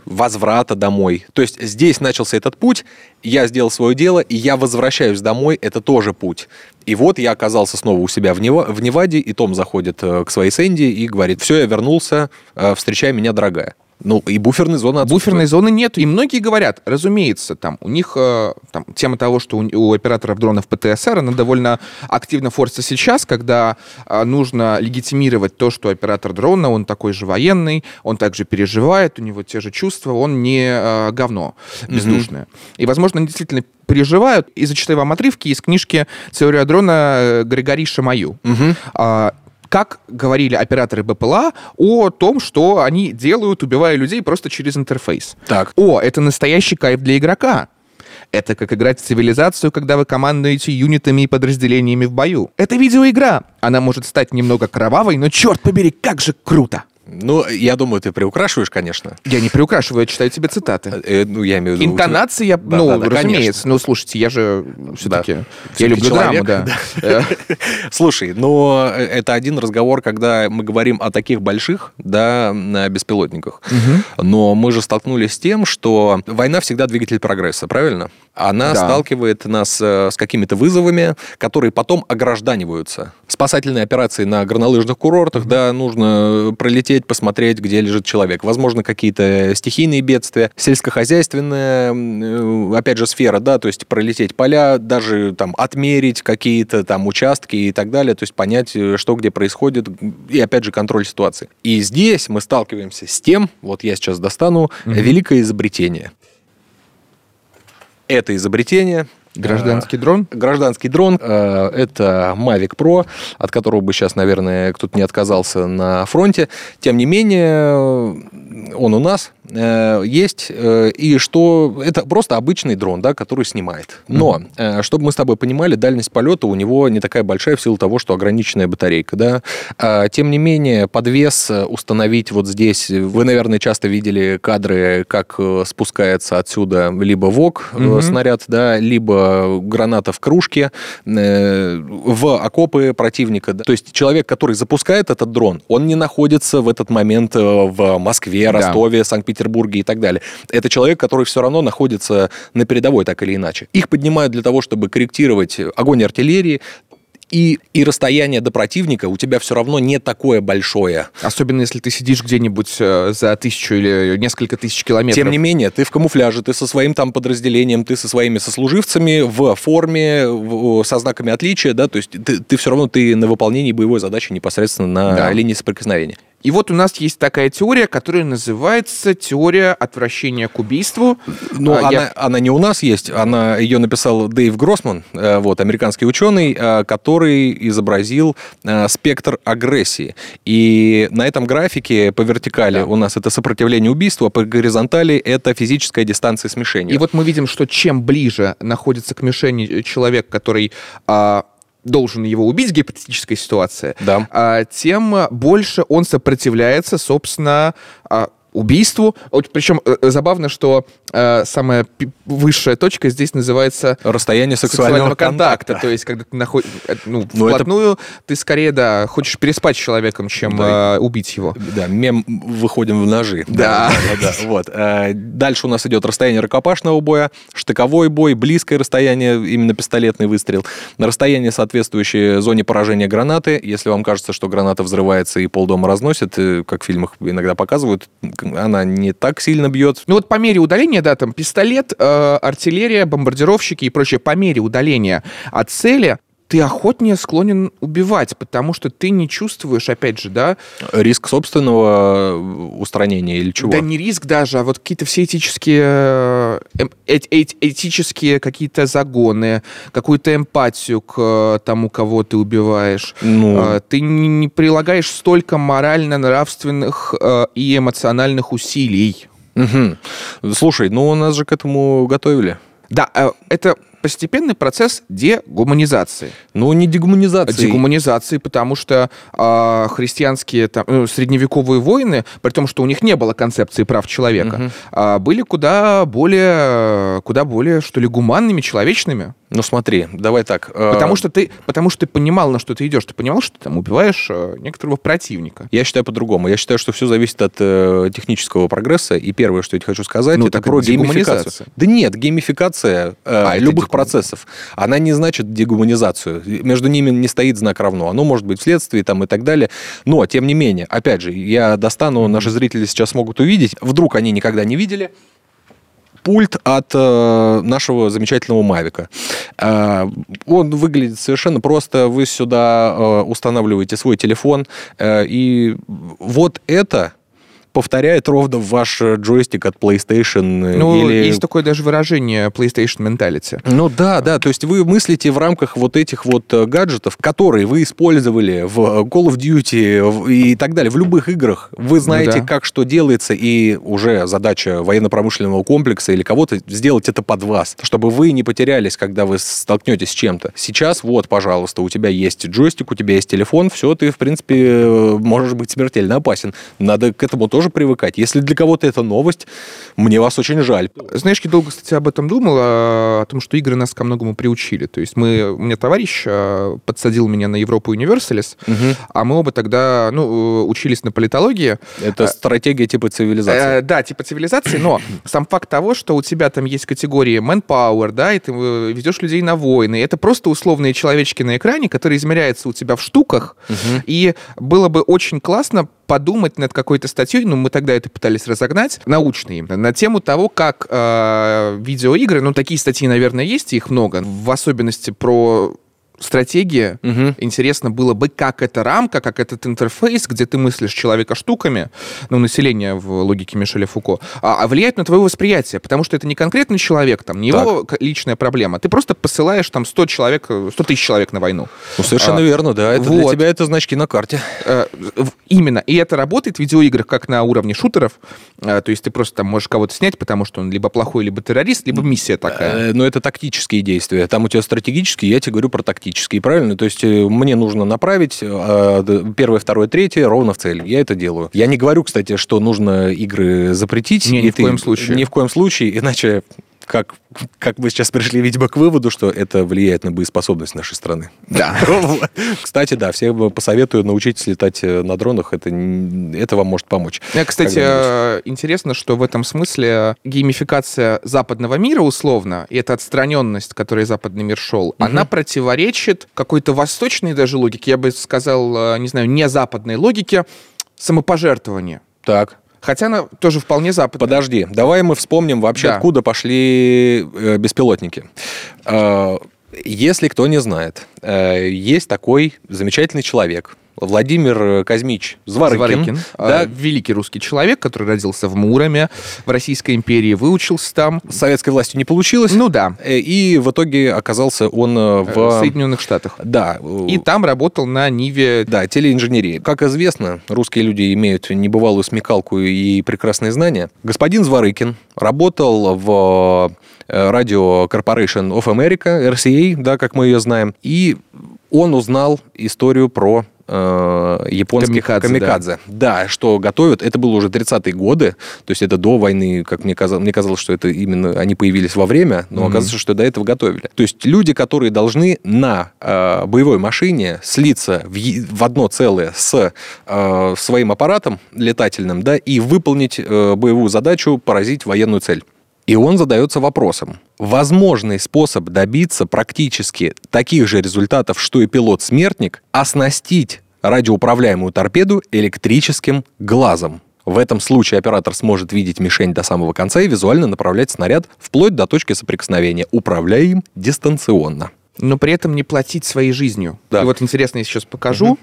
возврата домой. То есть здесь начался этот путь, я сделал свое дело, и я возвращаюсь домой, это тоже путь. И вот я оказался снова у себя в, Нева- в Неваде, и Том заходит э, к своей Сэнди и говорит, все, я вернулся, э, встречай меня, дорогая. Ну, и буферной зоны отсутствует. Буферной зоны нет. И многие говорят, разумеется, там у них э, там, тема того, что у, у операторов дронов ПТСР, она довольно активно форсится сейчас, когда э, нужно легитимировать то, что оператор дрона, он такой же военный, он также переживает, у него те же чувства, он не э, говно бездушное. Mm-hmm. И, возможно, они действительно переживают. И зачитаю вам отрывки из книжки «Теория дрона» э, Григорий Шамаю. Mm-hmm как говорили операторы БПЛА о том, что они делают, убивая людей просто через интерфейс. Так. О, это настоящий кайф для игрока. Это как играть в цивилизацию, когда вы командуете юнитами и подразделениями в бою. Это видеоигра. Она может стать немного кровавой, но черт побери, как же круто. Ну, я думаю, ты приукрашиваешь, конечно. Я не приукрашиваю, я читаю тебе цитаты. Э, ну, я имею в виду... Интонации я... Да, ну, да, да, разумеется. Конечно. Ну, слушайте, я же все-таки... Да. Я люблю человек, драму, да. да. <laughs> Слушай, но это один разговор, когда мы говорим о таких больших, да, беспилотниках. Но мы же столкнулись с тем, что война всегда двигатель прогресса, правильно? Она да. сталкивает нас э, с какими-то вызовами, которые потом огражданиваются. Спасательные операции на горнолыжных курортах, да, нужно пролететь, посмотреть, где лежит человек. Возможно, какие-то стихийные бедствия, сельскохозяйственная, э, опять же, сфера, да, то есть пролететь поля, даже там отмерить какие-то там участки и так далее, то есть понять, э, что где происходит, и опять же, контроль ситуации. И здесь мы сталкиваемся с тем, вот я сейчас достану, mm-hmm. великое изобретение – это изобретение Гражданский дрон? Гражданский дрон. Э, это Mavic Pro, от которого бы сейчас, наверное, кто-то не отказался на фронте. Тем не менее, он у нас э, есть. Э, и что это просто обычный дрон, да, который снимает. Но, чтобы мы с тобой понимали, дальность полета у него не такая большая в силу того, что ограниченная батарейка. Да? А, тем не менее, подвес установить вот здесь. Вы, наверное, часто видели кадры, как спускается отсюда либо ВОК, mm-hmm. снаряд, да, либо граната в кружке э, в окопы противника. То есть человек, который запускает этот дрон, он не находится в этот момент э, в Москве, Ростове, да. Санкт-Петербурге и так далее. Это человек, который все равно находится на передовой так или иначе. Их поднимают для того, чтобы корректировать огонь артиллерии, и, и расстояние до противника у тебя все равно не такое большое. Особенно если ты сидишь где-нибудь э, за тысячу или несколько тысяч километров. Тем не менее, ты в камуфляже, ты со своим там подразделением, ты со своими сослуживцами в форме, в, со знаками отличия, да, то есть ты, ты все равно ты на выполнении боевой задачи непосредственно на да. линии соприкосновения. И вот у нас есть такая теория, которая называется теория отвращения к убийству. Ну, а, она, я... она не у нас есть, она ее написал Дэйв Гроссман, э, вот американский ученый, э, который изобразил э, спектр агрессии. И на этом графике по вертикали да. у нас это сопротивление убийству, а по горизонтали это физическая дистанция смешения. И вот мы видим, что чем ближе находится к мишени человек, который а, должен его убить, гипотетическая ситуация, да. а, тем больше он сопротивляется, собственно, а, убийству. Причем э, забавно, что э, самая высшая точка здесь называется расстояние сексуального, сексуального контакта. контакта. То есть, когда ты находишь э, ну, Но вплотную, это... ты скорее, да, хочешь переспать с человеком, чем да. э, убить его. Да, мем выходим в ножи. Да. да, да, да вот. Э, дальше у нас идет расстояние рукопашного боя, штыковой бой, близкое расстояние, именно пистолетный выстрел, на расстояние, соответствующее зоне поражения гранаты. Если вам кажется, что граната взрывается и полдома разносит, э, как в фильмах иногда показывают, она не так сильно бьет. Ну вот по мере удаления, да, там пистолет, э, артиллерия, бомбардировщики и прочее, по мере удаления от цели ты охотнее склонен убивать, потому что ты не чувствуешь, опять же, да... Риск собственного устранения или чего? Да не риск даже, а вот какие-то все этические, э, э, э, этические какие-то загоны, какую-то эмпатию к тому, кого ты убиваешь. Ну... Ты не, прилагаешь столько морально-нравственных и эмоциональных усилий. Угу. Слушай, ну нас же к этому готовили. Да, это постепенный процесс дегуманизации. Ну, не дегуманизации. Дегуманизации, потому что э, христианские там, ну, средневековые войны, при том, что у них не было концепции прав человека, угу. э, были куда более, куда более, что ли, гуманными, человечными. Ну смотри, давай так. Э, потому что ты, потому что ты понимал, на что ты идешь. Ты понимал, что ты там убиваешь э, некоторого противника. Я считаю по-другому. Я считаю, что все зависит от э, технического прогресса. И первое, что я хочу сказать, ну, это про геймификацию. Да нет, геймификация э, а, любых процессов. Она не значит дегуманизацию. Между ними не стоит знак равно. Оно может быть вследствие там и так далее. Но, тем не менее, опять же, я достану, наши зрители сейчас могут увидеть. Вдруг они никогда не видели пульт от э, нашего замечательного Мавика. Э, он выглядит совершенно просто. Вы сюда э, устанавливаете свой телефон, э, и вот это повторяет ровно ваш э, джойстик от PlayStation. Э, ну, или... есть такое даже выражение PlayStation Mentality. Ну да, да, то есть вы мыслите в рамках вот этих вот э, гаджетов, которые вы использовали в Call of Duty и так далее, в любых играх. Вы знаете, ну, да. как что делается, и уже задача военно-промышленного комплекса или кого-то сделать это под вас, чтобы вы не потерялись, когда вы столкнетесь с чем-то. Сейчас вот, пожалуйста, у тебя есть джойстик, у тебя есть телефон, все, ты, в принципе, можешь быть смертельно опасен. Надо к этому тоже тоже привыкать. Если для кого-то это новость, мне вас очень жаль. Знаешь, я долго, кстати, об этом думал, а, о том, что игры нас ко многому приучили. То есть мы, у меня товарищ а, подсадил меня на Европу Универсалис, угу. а мы оба тогда ну, учились на политологии. Это а, стратегия типа цивилизации. Э, да, типа цивилизации, но сам факт того, что у тебя там есть категории manpower, да, и ты э, ведешь людей на войны, это просто условные человечки на экране, которые измеряются у тебя в штуках, угу. и было бы очень классно подумать над какой-то статьей, ну, мы тогда это пытались разогнать, научной, на тему того, как э, видеоигры, ну, такие статьи, наверное, есть, их много, в особенности про стратегия. Угу. Интересно было бы, как эта рамка, как этот интерфейс, где ты мыслишь человека штуками, ну, население в логике Мишеля Фуко, а, а влияет на твое восприятие, потому что это не конкретный человек, там, не так. его личная проблема. Ты просто посылаешь там 100 человек, 100 тысяч человек на войну. Ну, совершенно а, верно, да. Это вот. для тебя это значки на карте. А, именно. И это работает в видеоиграх как на уровне шутеров. А, то есть ты просто там можешь кого-то снять, потому что он либо плохой, либо террорист, либо миссия такая. Э, но это тактические действия. Там у тебя стратегические, я тебе говорю про тактические тактические, правильно? То есть э, мне нужно направить э, первое, второе, третье ровно в цель. Я это делаю. Я не говорю, кстати, что нужно игры запретить. Не, ни в коем случае. Ни в коем случае, иначе как, как мы сейчас пришли, видимо, к выводу, что это влияет на боеспособность нашей страны. Да. <laughs> Кстати, да, всем посоветую научитесь летать э, на дронах, это, это вам может помочь. Кстати, э, интересно, что в этом смысле геймификация западного мира, условно, и эта отстраненность, которой западный мир шел, угу. она противоречит какой-то восточной даже логике, я бы сказал, э, не знаю, не западной логике самопожертвования. Так. Хотя она тоже вполне западная. Подожди, давай мы вспомним вообще, да. откуда пошли э, беспилотники. Э, если кто не знает, э, есть такой замечательный человек, Владимир Казмич Зворыкин. Зворыкин да. А, великий русский человек, который родился в Муроме, в Российской империи, выучился там. С советской властью не получилось. Ну да. Э, и в итоге оказался он э, в... Соединенных Штатах. Да. И там работал на Ниве... Да, телеинженерии. Как известно, русские люди имеют небывалую смекалку и прекрасные знания. Господин Зворыкин работал в э, радио Corporation of America, RCA, да, как мы ее знаем, и он узнал историю про э, японских камикадзе. камикадзе. Да. да, что готовят. Это было уже 30-е годы, то есть это до войны, как мне казалось, мне казалось, что это именно они появились во время, но mm-hmm. оказывается, что до этого готовили. То есть люди, которые должны на э, боевой машине слиться в, в одно целое с э, своим аппаратом летательным, да, и выполнить э, боевую задачу, поразить военную цель. И он задается вопросом, возможный способ добиться практически таких же результатов, что и пилот-смертник, оснастить радиоуправляемую торпеду электрическим глазом. В этом случае оператор сможет видеть мишень до самого конца и визуально направлять снаряд вплоть до точки соприкосновения, управляя им дистанционно но при этом не платить своей жизнью. Да. И вот интересно, я сейчас покажу. Угу.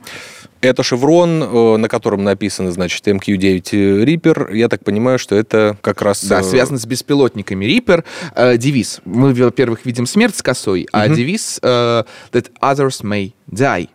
Это шеврон, э, на котором написано, значит, MQ-9 Reaper. Я так понимаю, что это как раз... Да, э, связано с беспилотниками. Reaper э, девиз. Мы, во-первых, видим смерть с косой, а угу. девиз э, that others may die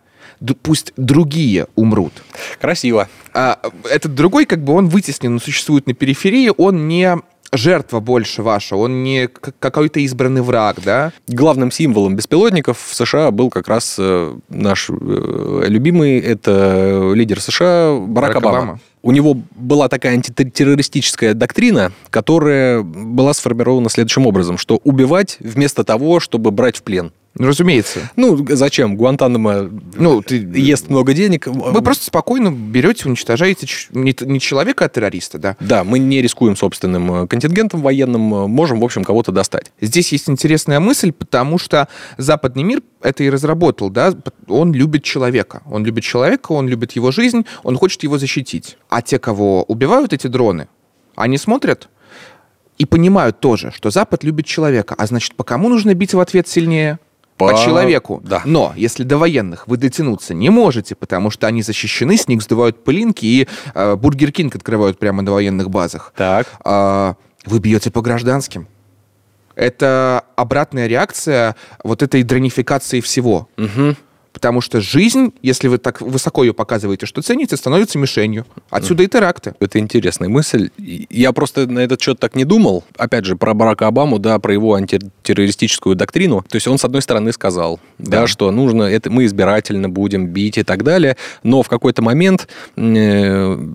пусть другие умрут. Красиво. А, этот другой, как бы он вытеснен, он существует на периферии, он не жертва больше ваша, он не какой-то избранный враг, да? Главным символом беспилотников в США был как раз э, наш э, любимый, это лидер США Барак, Барак Обама. Обама. У него была такая антитеррористическая доктрина, которая была сформирована следующим образом, что убивать вместо того, чтобы брать в плен. Разумеется. Ну, зачем? Гуантанамо Ну, ты... ест много денег. Вы просто спокойно берете, уничтожаете не человека, а террориста, да. Да, мы не рискуем собственным э, контингентом военным, э, можем, в общем, кого-то достать. Здесь есть интересная мысль, потому что западный мир это и разработал, да, он любит человека. Он любит человека, он любит его жизнь, он хочет его защитить. А те, кого убивают эти дроны, они смотрят и понимают тоже, что Запад любит человека. А значит, по кому нужно бить в ответ сильнее? По, По- человеку. да. Но если до военных вы дотянуться не можете, потому что они защищены, с них сдувают пылинки и э, Бургер Кинг открывают прямо на военных базах, Так. а, вы бьете по гражданским. Это обратная реакция вот этой дронификации всего. Мгм. Потому что жизнь, если вы так высоко ее показываете, что цените, становится мишенью. Отсюда и теракты. Это интересная мысль. Я просто на этот счет так не думал. Опять же, про Барака Обаму, да, про его антитеррористическую доктрину. То есть он, с одной стороны, сказал, да, Да. что нужно, это мы избирательно будем бить и так далее. Но в какой-то момент, э,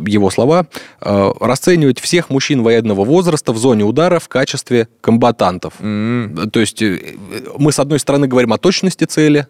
его слова, э, расценивать всех мужчин военного возраста в зоне удара в качестве комбатантов. М. То есть э, мы, с одной стороны, говорим о точности цели,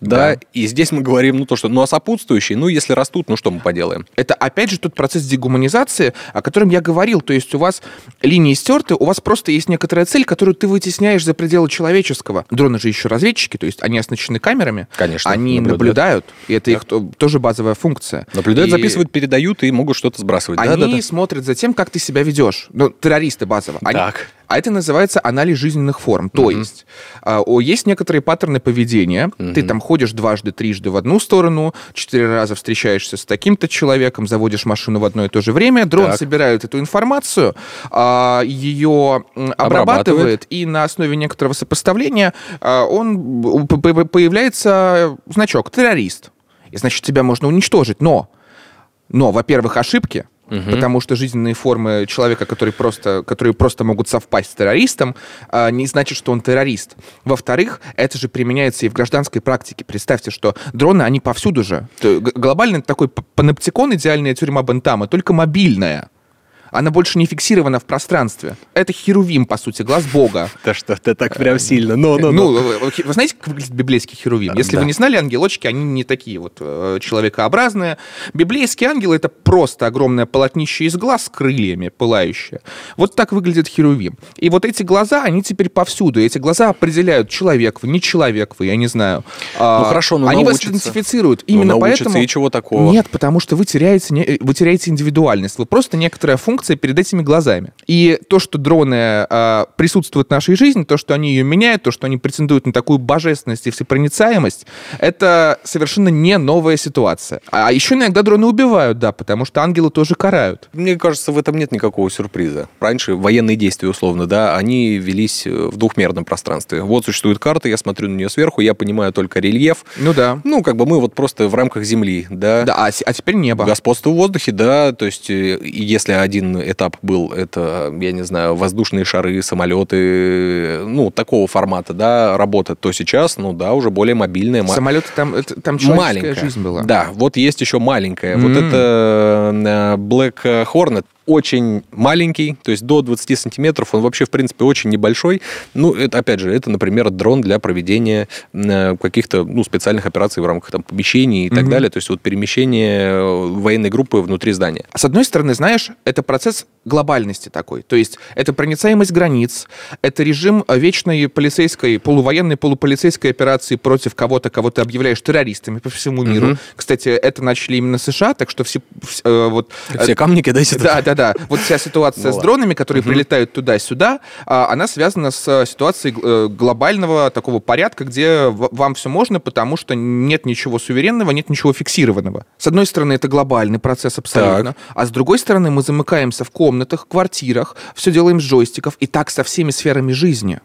да, Да. и здесь мы говорим, ну, то, что, ну, а сопутствующие, ну, если растут, ну, что мы поделаем? Это опять же тот процесс дегуманизации, о котором я говорил. То есть у вас линии стерты, у вас просто есть некоторая цель, которую ты вытесняешь за пределы человеческого. Дроны же еще разведчики, то есть они оснащены камерами. Конечно, Они наблюдают. наблюдают, и это их то- тоже базовая функция. Наблюдают, И записывают, передают и могут что-то сбрасывать. Они Да-да-да. смотрят за тем, как ты себя ведешь. Ну, террористы базово. Они- Так. А это называется анализ жизненных форм. То есть а, о, есть некоторые паттерны поведения. Ты там ходишь дважды, трижды в одну сторону, четыре раза встречаешься с таким-то человеком, заводишь машину в одно и то же время. Дрон Так. собирает эту информацию, а, ее обрабатывает, Обрабатывает. и на основе некоторого сопоставления а, он появляется значок террорист. И значит тебя можно уничтожить. Но, но, во-первых, ошибки. Потому что жизненные формы человека, которые просто, которые просто могут совпасть с террористом, а, не значит, что он террорист. Во-вторых, это же применяется и в гражданской практике. Представьте, что дроны, они повсюду же. Глобально такой паноптикон, идеальная тюрьма Бентама, только мобильная. Она больше не фиксирована в пространстве. Это херувим, по сути, глаз Бога. <laughs> Да что ты так прям сильно. Ну, Ну, вы, вы- знаете, как выглядит библейский херувим? Если Да. вы не знали, ангелочки, они не такие вот э, человекообразные. Библейский ангел — это просто огромное полотнище из глаз с крыльями, пылающее. Вот так выглядит херувим. И вот эти глаза, они теперь повсюду. Эти глаза определяют, человек вы, не человек вы, я не знаю. А, Ну, хорошо, но Они вас идентифицируют. Ну, Именно научатся, поэтому... и чего такого? Нет, потому что вы теряете, вы теряете индивидуальность. Вы просто некоторая функция перед этими глазами. И то, что дроны а, присутствуют в нашей жизни, то, что они ее меняют, то, что они претендуют на такую божественность и всепроницаемость, это совершенно не новая ситуация. А еще иногда дроны убивают, да, потому что ангелы тоже карают. Мне кажется, в этом нет никакого сюрприза. Раньше военные действия, условно, да, они велись э, в двухмерном пространстве. Вот существует карта, я смотрю на нее сверху, я понимаю только рельеф. Ну да. Ну, как бы мы вот просто в рамках Земли, да. Да, а, а теперь небо. Господство в воздухе, да, то есть э, если один этап был, это, я не знаю, воздушные шары, самолеты, ну, такого формата, да, работа, то сейчас, ну, да, уже более мобильная, Самолеты там, это- там человеческая маленькая. жизнь была. Да, вот есть еще маленькая. Вот М. это э, Black Hornet очень маленький, то есть до 20 сантиметров, он вообще, в принципе, очень небольшой. Ну, это, опять же, это, например, дрон для проведения э, каких-то, ну, специальных операций в рамках там помещений и так Мгм. далее, то есть вот перемещение э, военной группы внутри здания. С одной стороны, знаешь, это процесс глобальности такой. То есть это проницаемость границ, это режим вечной полицейской, полувоенной, полуполицейской операции против кого-то, кого ты объявляешь террористами по всему миру. Мгм. Кстати, это начали именно США, так что все... вс- э, вот, Все камни кидайте да, да, да. Вот вся ситуация Ну с ладно. дронами, которые прилетают туда-сюда, а, она связана с э, ситуацией э, глобального такого порядка, где вам все можно, потому что нет ничего суверенного, нет ничего фиксированного. С одной стороны, это глобальный процесс абсолютно, а с другой стороны, мы замыкаемся в комнатах, квартирах, все делаем с джойстиков, и так со всеми сферами жизни.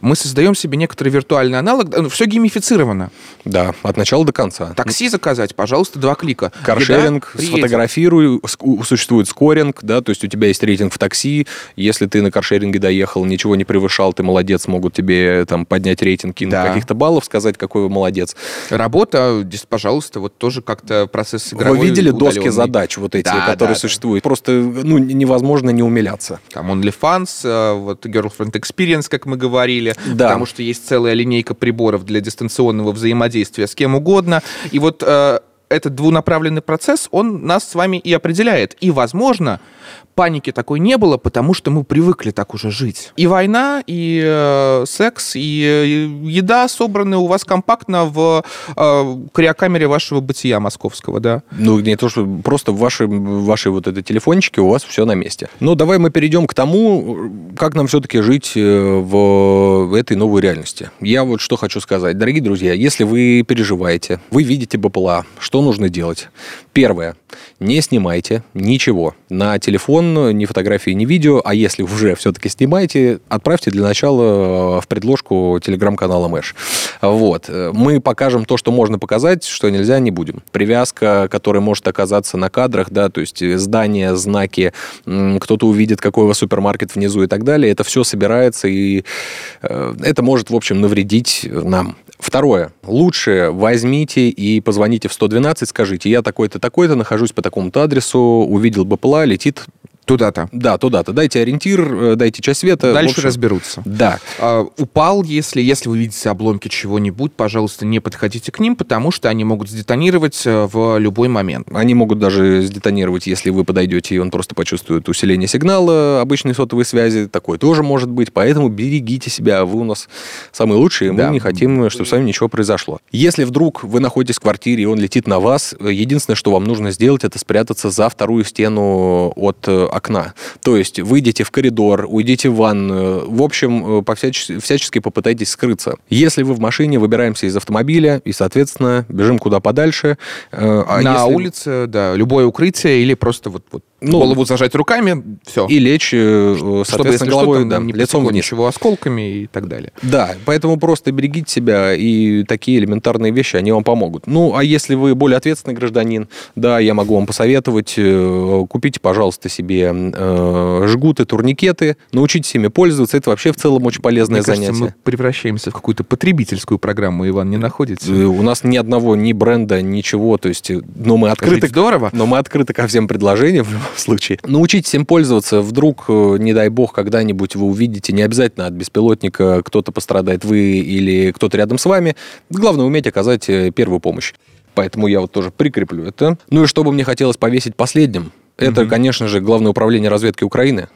Мы создаем себе некоторый виртуальный аналог, все геймифицировано. Да, от начала до конца. Такси заказать, пожалуйста, два клика. Каршеринг, Еда сфотографируй, существует скоринг, да, то есть у тебя есть рейтинг в такси, если ты на каршеринге доехал, ничего не превышал, ты молодец, могут тебе там поднять рейтинг, кинуть Да. каких-то баллов, сказать, какой вы молодец. Работа, здесь, пожалуйста, вот тоже как-то процесс игровой Вы видели доски удаленный. задач вот эти, Да, которые да, да. существуют? Просто, ну, невозможно не умиляться. Там OnlyFans, э, вот Girlfriend Experience, как мы говорили. Говорили, Да. потому что есть целая линейка приборов для дистанционного взаимодействия с кем угодно. И вот э, этот двунаправленный процесс, он нас с вами и определяет. И, возможно, паники такой не было, потому что мы привыкли так уже жить. И война, и э, секс, и э, еда собраны у вас компактно в э, криокамере вашего бытия московского, да. Ну, не то, что просто в вашей, в вашей вот этой телефончике у вас все на месте. Ну, давай мы перейдем к тому, как нам все-таки жить э, в этой новой реальности. Я вот что хочу сказать. Дорогие друзья, если вы переживаете, вы видите БПЛА, что нужно делать? Первое. Не снимайте ничего на телефон, ни фотографии, ни видео, а если уже все-таки снимаете, отправьте для начала в предложку телеграм-канала Мэш. Вот. Мы покажем то, что можно показать, что нельзя, не будем. Привязка, которая может оказаться на кадрах, да, то есть здания, знаки, кто-то увидит, какой у вас супермаркет внизу и так далее, это все собирается, и э, это может, в общем, навредить нам. Второе. Лучше возьмите и позвоните в 112, скажите, я такой-то, такой-то, нахожусь по такому-то адресу, увидел БПЛА, летит Туда-то. да, туда-то. Дайте ориентир, э, дайте часть света. Дальше общем, разберутся. Да. А, упал, если, если вы видите обломки чего-нибудь, пожалуйста, не подходите к ним, потому что они могут сдетонировать э, в любой момент. Они могут даже сдетонировать, если вы подойдете, и он просто почувствует усиление сигнала обычной сотовой связи. Такое тоже может быть. Поэтому берегите себя. Вы у нас самые лучшие. Мы Да. не хотим, чтобы с вами ничего произошло. Если вдруг вы находитесь в квартире, и он летит на вас, э, единственное, что вам нужно сделать, это спрятаться за вторую стену от э, окна. То есть выйдите в коридор, уйдите в ванную. В общем, э, повсяч- всячески попытайтесь скрыться. Если вы в машине, выбираемся из автомобиля и, соответственно, бежим куда подальше. Э, а На если- улице, да, любое укрытие или просто вот, вот Ну, голову зажать руками, все. и лечь, э, Чтобы, соответственно, головой, да, не лицом вниз. ничего осколками и так далее. Да, поэтому просто берегите себя, и такие элементарные вещи, они вам помогут. Ну, а если вы более ответственный гражданин, да, я могу вам посоветовать, э, купите, пожалуйста, себе э, жгуты, турникеты, научитесь ими пользоваться, это вообще в целом очень полезное Мне кажется, занятие. мы превращаемся в какую-то потребительскую программу, Иван, не находите? Э, У нас ни одного, ни бренда, ничего, то есть, но мы открыты Жить здорово. Но мы открыты ко всем предложениям <laughs> случае. Научитесь им пользоваться. Вдруг, э, не дай бог, когда-нибудь вы увидите, не обязательно от беспилотника кто-то пострадает, вы или кто-то рядом с вами. Главное, уметь оказать э, первую помощь. Поэтому я вот тоже прикреплю это. Ну и что бы мне хотелось повесить последним, это, Мгм. конечно же, Главное управление разведки Украины.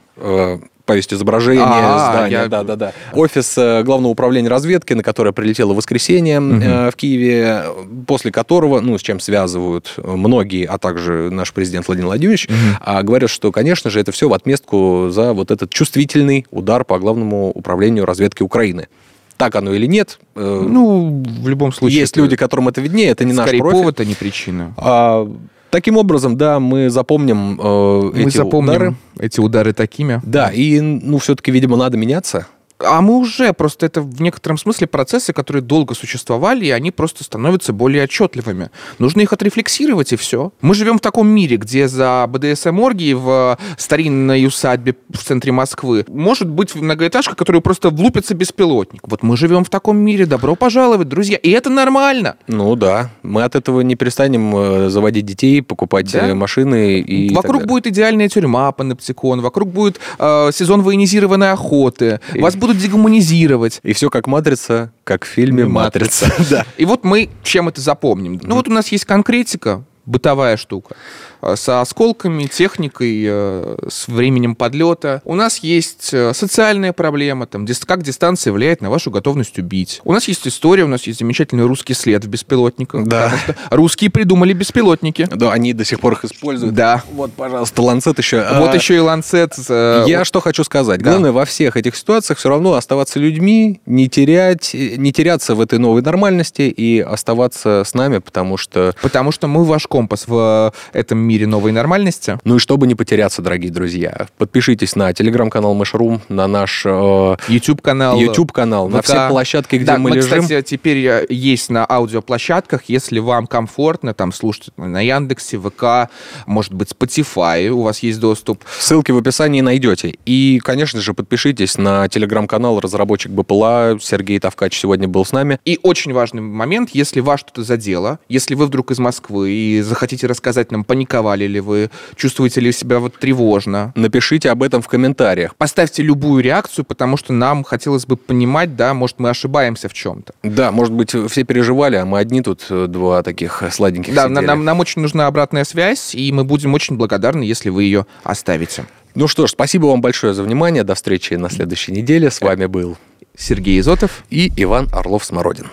Э, Повесить изображение, А, здания, я- да, да, да. Офис э, Главного управления разведки, на которое прилетело в воскресенье э, в Киеве, после которого, ну, с чем связывают многие, а также наш президент Владимир Владимирович, а, говорят, что, конечно же, это все в отместку за вот этот чувствительный удар по Главному управлению разведки Украины. Так оно или нет, э, Ну, в любом случае. есть люди, которым это виднее, это не наш профиль. повод, а не причина. А, таким образом, да, мы запомним э, Мы эти запомним удары. эти удары такими. Да, и, ну, все-таки, видимо, надо меняться. А мы уже, просто это в некотором смысле процессы, которые долго существовали, и они просто становятся более отчетливыми. Нужно их отрефлексировать, и все. Мы живем в таком мире, где за БДСМ-оргии в старинной усадьбе в центре Москвы может быть многоэтажка, которую просто влупится беспилотник. Вот мы живем в таком мире. Добро пожаловать, друзья. И это нормально. Ну да, мы от этого не перестанем э, заводить детей, покупать Да. э, машины и вокруг будет идеальная тюрьма паноптикон, вокруг будет э, сезон военизированной охоты, вас будут дегуманизировать. И все как матрица, как в фильме Матрица. Матрица. <laughs> Да. И вот мы чем это запомним? Ну вот у нас есть конкретика, бытовая штука, э, со осколками, техникой, э, с временем подлета. У нас есть э, социальная проблема, там, как дистанция влияет на вашу готовность убить. У нас есть история, у нас есть замечательный русский след в беспилотниках. Да. потому что русские придумали беспилотники. Да, они до сих пор их используют. Да. Вот, пожалуйста, ланцет еще. Вот А, еще и ланцет. Я что хочу сказать. Да. Главное во всех этих ситуациях все равно оставаться людьми, не терять, не теряться в этой новой нормальности и оставаться с нами, потому что Потому что мы ваш компас в этом мире новой нормальности. Ну и чтобы не потеряться, дорогие друзья, подпишитесь на телеграм-канал Мэшрум, на наш э, YouTube-канал. YouTube-канал, на все площадки, где Да, мы, лежим. кстати, теперь э, есть на аудиоплощадках, если вам комфортно, там, слушать на Яндексе, ВК, может быть, Spotify, у вас есть доступ. Ссылки в описании найдете. И, конечно же, подпишитесь на телеграм-канал разработчик БПЛА. Сергей Тавкач сегодня был с нами. И очень важный момент, если вас что-то задело, если вы вдруг из Москвы, захотите рассказать нам, паниковали ли вы, чувствуете ли себя вот тревожно. Напишите об этом в комментариях. Поставьте любую реакцию, потому что нам хотелось бы понимать, да, может, мы ошибаемся в чем-то. Да, может быть, все переживали, а мы одни тут э, два таких сладеньких Да, сидели. нам, нам очень нужна обратная связь, и мы будем очень благодарны, если вы ее оставите. Ну что ж, спасибо вам большое за внимание. До встречи на следующей неделе. С вами был Сергей Изотов. и Иван Орлов-Смородин.